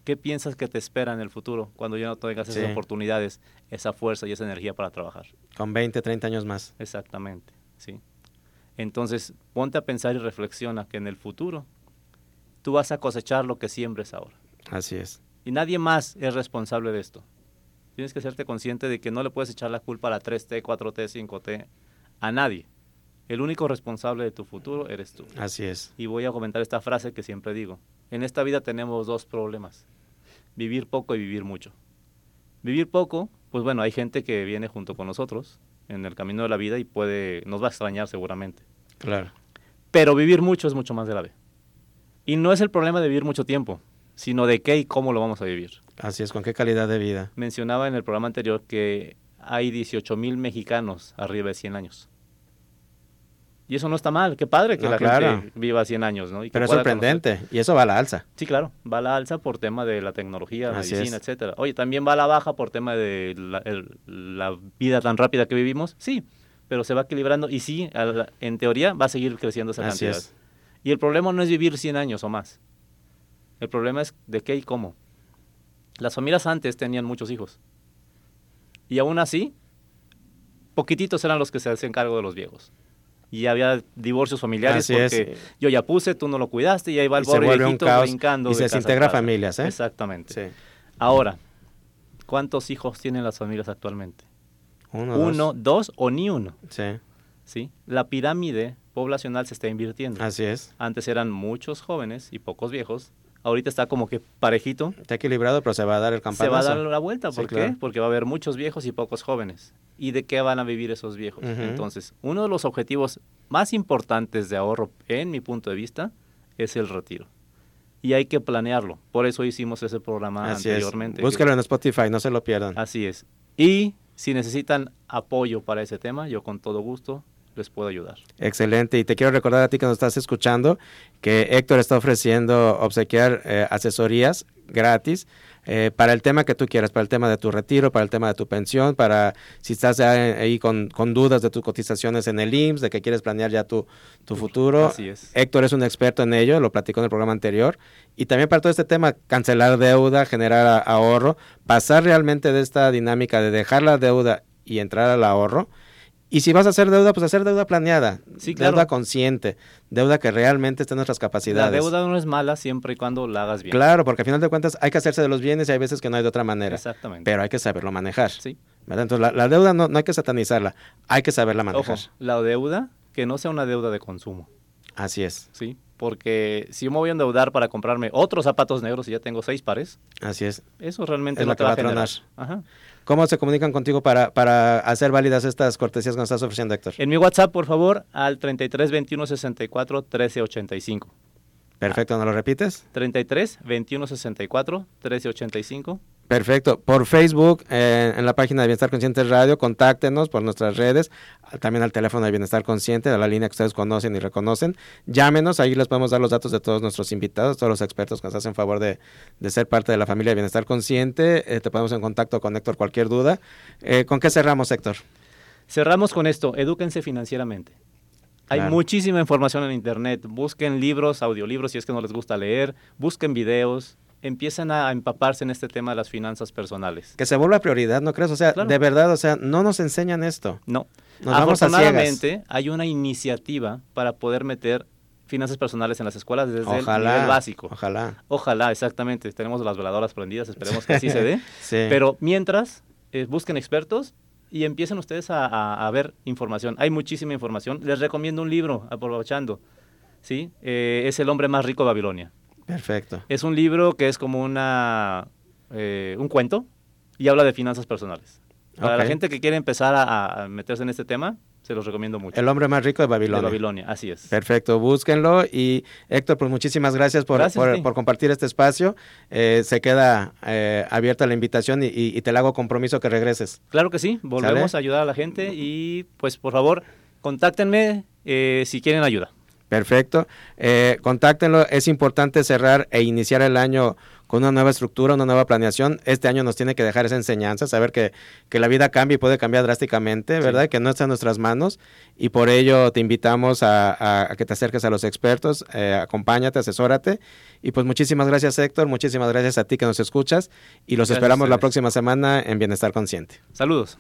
Speaker 3: ¿Qué piensas que te espera en el futuro cuando ya no tengas esas
Speaker 2: Sí.
Speaker 3: oportunidades, esa fuerza y esa energía para trabajar?
Speaker 2: Con 20, 30 años más.
Speaker 3: Exactamente, sí. Entonces, ponte a pensar y reflexiona que en el futuro tú vas a cosechar lo que siembres ahora.
Speaker 2: Así es.
Speaker 3: Y nadie más es responsable de esto. Tienes que hacerte consciente de que no le puedes echar la culpa a la 3T, 4T, 5T, a nadie. El único responsable de tu futuro eres tú.
Speaker 2: Así es.
Speaker 3: Y voy a comentar esta frase que siempre digo. En esta vida tenemos dos problemas. Vivir poco y vivir mucho. Vivir poco, pues bueno, hay gente que viene junto con nosotros en el camino de la vida y puede, nos va a extrañar seguramente.
Speaker 2: Claro.
Speaker 3: Pero vivir mucho es mucho más grave. Y no es el problema de vivir mucho tiempo, sino de qué y cómo lo vamos a vivir.
Speaker 2: Así es. Con qué calidad de vida.
Speaker 3: Mencionaba en el programa anterior que hay 18 mil mexicanos arriba de 100 años. Y eso no está mal, qué padre que
Speaker 2: No,
Speaker 3: la
Speaker 2: claro.
Speaker 3: gente viva 100 años, ¿no? Y
Speaker 2: Pero es sorprendente. Y eso va a la alza.
Speaker 3: Sí, claro, va a la alza por tema de la tecnología,
Speaker 2: Así
Speaker 3: medicina,
Speaker 2: es.
Speaker 3: etcétera. Oye, también va a la baja por tema de la, el- la vida tan rápida que vivimos, sí, pero se va equilibrando y sí, la- en teoría va a seguir creciendo esa
Speaker 2: Así
Speaker 3: cantidad.
Speaker 2: es.
Speaker 3: Y el problema no es vivir 100 años o más. El problema es de qué y cómo. Las familias antes tenían muchos hijos. Y aún así, poquititos eran los que se hacían cargo de los viejos. Y había divorcios familiares
Speaker 2: Así es.
Speaker 3: porque yo ya puse, tú no lo cuidaste y ahí va el
Speaker 2: Y
Speaker 3: pobre viejito brincando.
Speaker 2: y se desintegra familias, ¿eh?
Speaker 3: Exactamente.
Speaker 2: Sí.
Speaker 3: Ahora, ¿cuántos hijos tienen las familias actualmente?
Speaker 2: Uno,
Speaker 3: Uno,
Speaker 2: dos.
Speaker 3: dos o ni uno.
Speaker 2: Sí.
Speaker 3: ¿sí? La pirámide poblacional se está invirtiendo.
Speaker 2: Así es.
Speaker 3: Antes eran muchos jóvenes y pocos viejos. Ahorita está como que parejito.
Speaker 2: Está equilibrado, pero se va a dar el
Speaker 3: Se
Speaker 2: campanazo.
Speaker 3: va a dar la vuelta.
Speaker 2: Sí,
Speaker 3: ¿Por qué?
Speaker 2: claro.
Speaker 3: Porque va a haber muchos viejos y pocos jóvenes. ¿Y de qué van a vivir esos viejos? Entonces, uno de los objetivos más importantes de ahorro, en mi punto de vista, es el retiro. Y hay que planearlo. Por eso hicimos ese programa
Speaker 2: Así
Speaker 3: anteriormente.
Speaker 2: es. Búsquelo en Spotify, no se lo pierdan.
Speaker 3: Así es. Y si necesitan apoyo para ese tema, yo con todo gusto les puedo ayudar.
Speaker 2: Excelente. Y te quiero recordar a ti que nos estás escuchando que Héctor está ofreciendo obsequiar eh, asesorías gratis eh, para el tema que tú quieras, para el tema de tu retiro, para el tema de tu pensión, para si estás eh, ahí con, con dudas de tus cotizaciones en el IMSS, de que quieres planear ya tu, tu futuro.
Speaker 3: Así es.
Speaker 2: Héctor es un experto en ello, lo platicó en el programa anterior. Y también para todo este tema, cancelar deuda, generar ahorro, pasar realmente de esta dinámica de dejar la deuda y entrar al ahorro. Y si vas a hacer deuda, pues hacer deuda planeada,
Speaker 3: Sí, claro.
Speaker 2: deuda consciente, deuda que realmente esté en nuestras
Speaker 3: La
Speaker 2: capacidades.
Speaker 3: deuda no es mala siempre y cuando la hagas bien.
Speaker 2: Claro, porque al final de cuentas hay que hacerse de los bienes y hay veces que no hay de otra manera.
Speaker 3: Exactamente.
Speaker 2: Pero hay que saberlo manejar.
Speaker 3: Sí.
Speaker 2: ¿verdad? Entonces la, la deuda no, no hay que satanizarla, hay que saberla manejar.
Speaker 3: Ojo, la deuda que no sea una deuda de consumo,
Speaker 2: Así es,
Speaker 3: ¿sí? Porque si yo me voy a endeudar para comprarme otros zapatos negros y ya tengo seis pares,
Speaker 2: así es.
Speaker 3: eso realmente
Speaker 2: Es
Speaker 3: no
Speaker 2: lo
Speaker 3: te
Speaker 2: que
Speaker 3: va a
Speaker 2: a
Speaker 3: generar.
Speaker 2: tronar.
Speaker 3: Ajá.
Speaker 2: ¿Cómo se comunican contigo para, para hacer válidas estas cortesías que nos estás ofreciendo, Héctor?
Speaker 3: En mi WhatsApp, por favor, al 33 21 64 13 85.
Speaker 2: Perfecto, ¿no lo repites?
Speaker 3: 33 21 64 13 85.
Speaker 2: Perfecto. Por Facebook, eh, en la página de Bienestar Consciente Radio, contáctenos por nuestras redes, también al teléfono de Bienestar Consciente, a la línea que ustedes conocen y reconocen. Llámenos, ahí les podemos dar los datos de todos nuestros invitados, todos los expertos que nos hacen favor de, de ser parte de la familia de Bienestar Consciente. Eh, te ponemos en contacto con Héctor cualquier duda. Eh, ¿Con qué cerramos, Héctor?
Speaker 3: Cerramos con esto, edúquense financieramente. Hay muchísima información en internet. Busquen libros, audiolibros si es que no les gusta leer, busquen videos, empiecen a empaparse en este tema de las finanzas personales.
Speaker 2: Que se vuelva prioridad, ¿no crees? O sea,
Speaker 3: Claro.
Speaker 2: de verdad, o sea, no nos enseñan esto.
Speaker 3: No.
Speaker 2: Nos vamos a ciegas.
Speaker 3: Afortunadamente, hay una iniciativa para poder meter finanzas personales en las escuelas desde el
Speaker 2: Ojalá.
Speaker 3: nivel básico.
Speaker 2: Ojalá.
Speaker 3: Ojalá, exactamente. Tenemos las veladoras prendidas, esperemos que así se dé.
Speaker 2: Sí.
Speaker 3: Pero mientras, eh, busquen expertos y empiecen ustedes a, ver información. Hay muchísima información. Les recomiendo un libro, aprovechando. ¿sí? Eh, es El hombre más rico de Babilonia.
Speaker 2: Perfecto.
Speaker 3: Es un libro que es como una, eh, un cuento y habla de finanzas personales. Para la gente que quiere empezar a, meterse en este tema, se los recomiendo mucho.
Speaker 2: El hombre más rico de Babilonia.
Speaker 3: De Babilonia, así es.
Speaker 2: Perfecto, búsquenlo. Y Héctor, pues muchísimas gracias por, por, compartir este espacio. Eh, se queda eh, abierta la invitación y, te la hago compromiso que regreses.
Speaker 3: Claro que sí, volvemos a ayudar a la gente y pues por favor, contáctenme eh, si quieren ayuda.
Speaker 2: Perfecto. contáctenlo. Es importante cerrar e iniciar el año con una nueva estructura, una nueva planeación. Este año nos tiene que dejar esa enseñanza, saber que, la vida cambia y puede cambiar drásticamente, ¿verdad? Que no está en nuestras manos y por ello te invitamos a, que te acerques a los expertos, eh, acompáñate, asesórate. Y pues muchísimas gracias Héctor, muchísimas gracias a ti que nos escuchas y los esperamos la próxima semana en Bienestar Consciente.
Speaker 3: Saludos.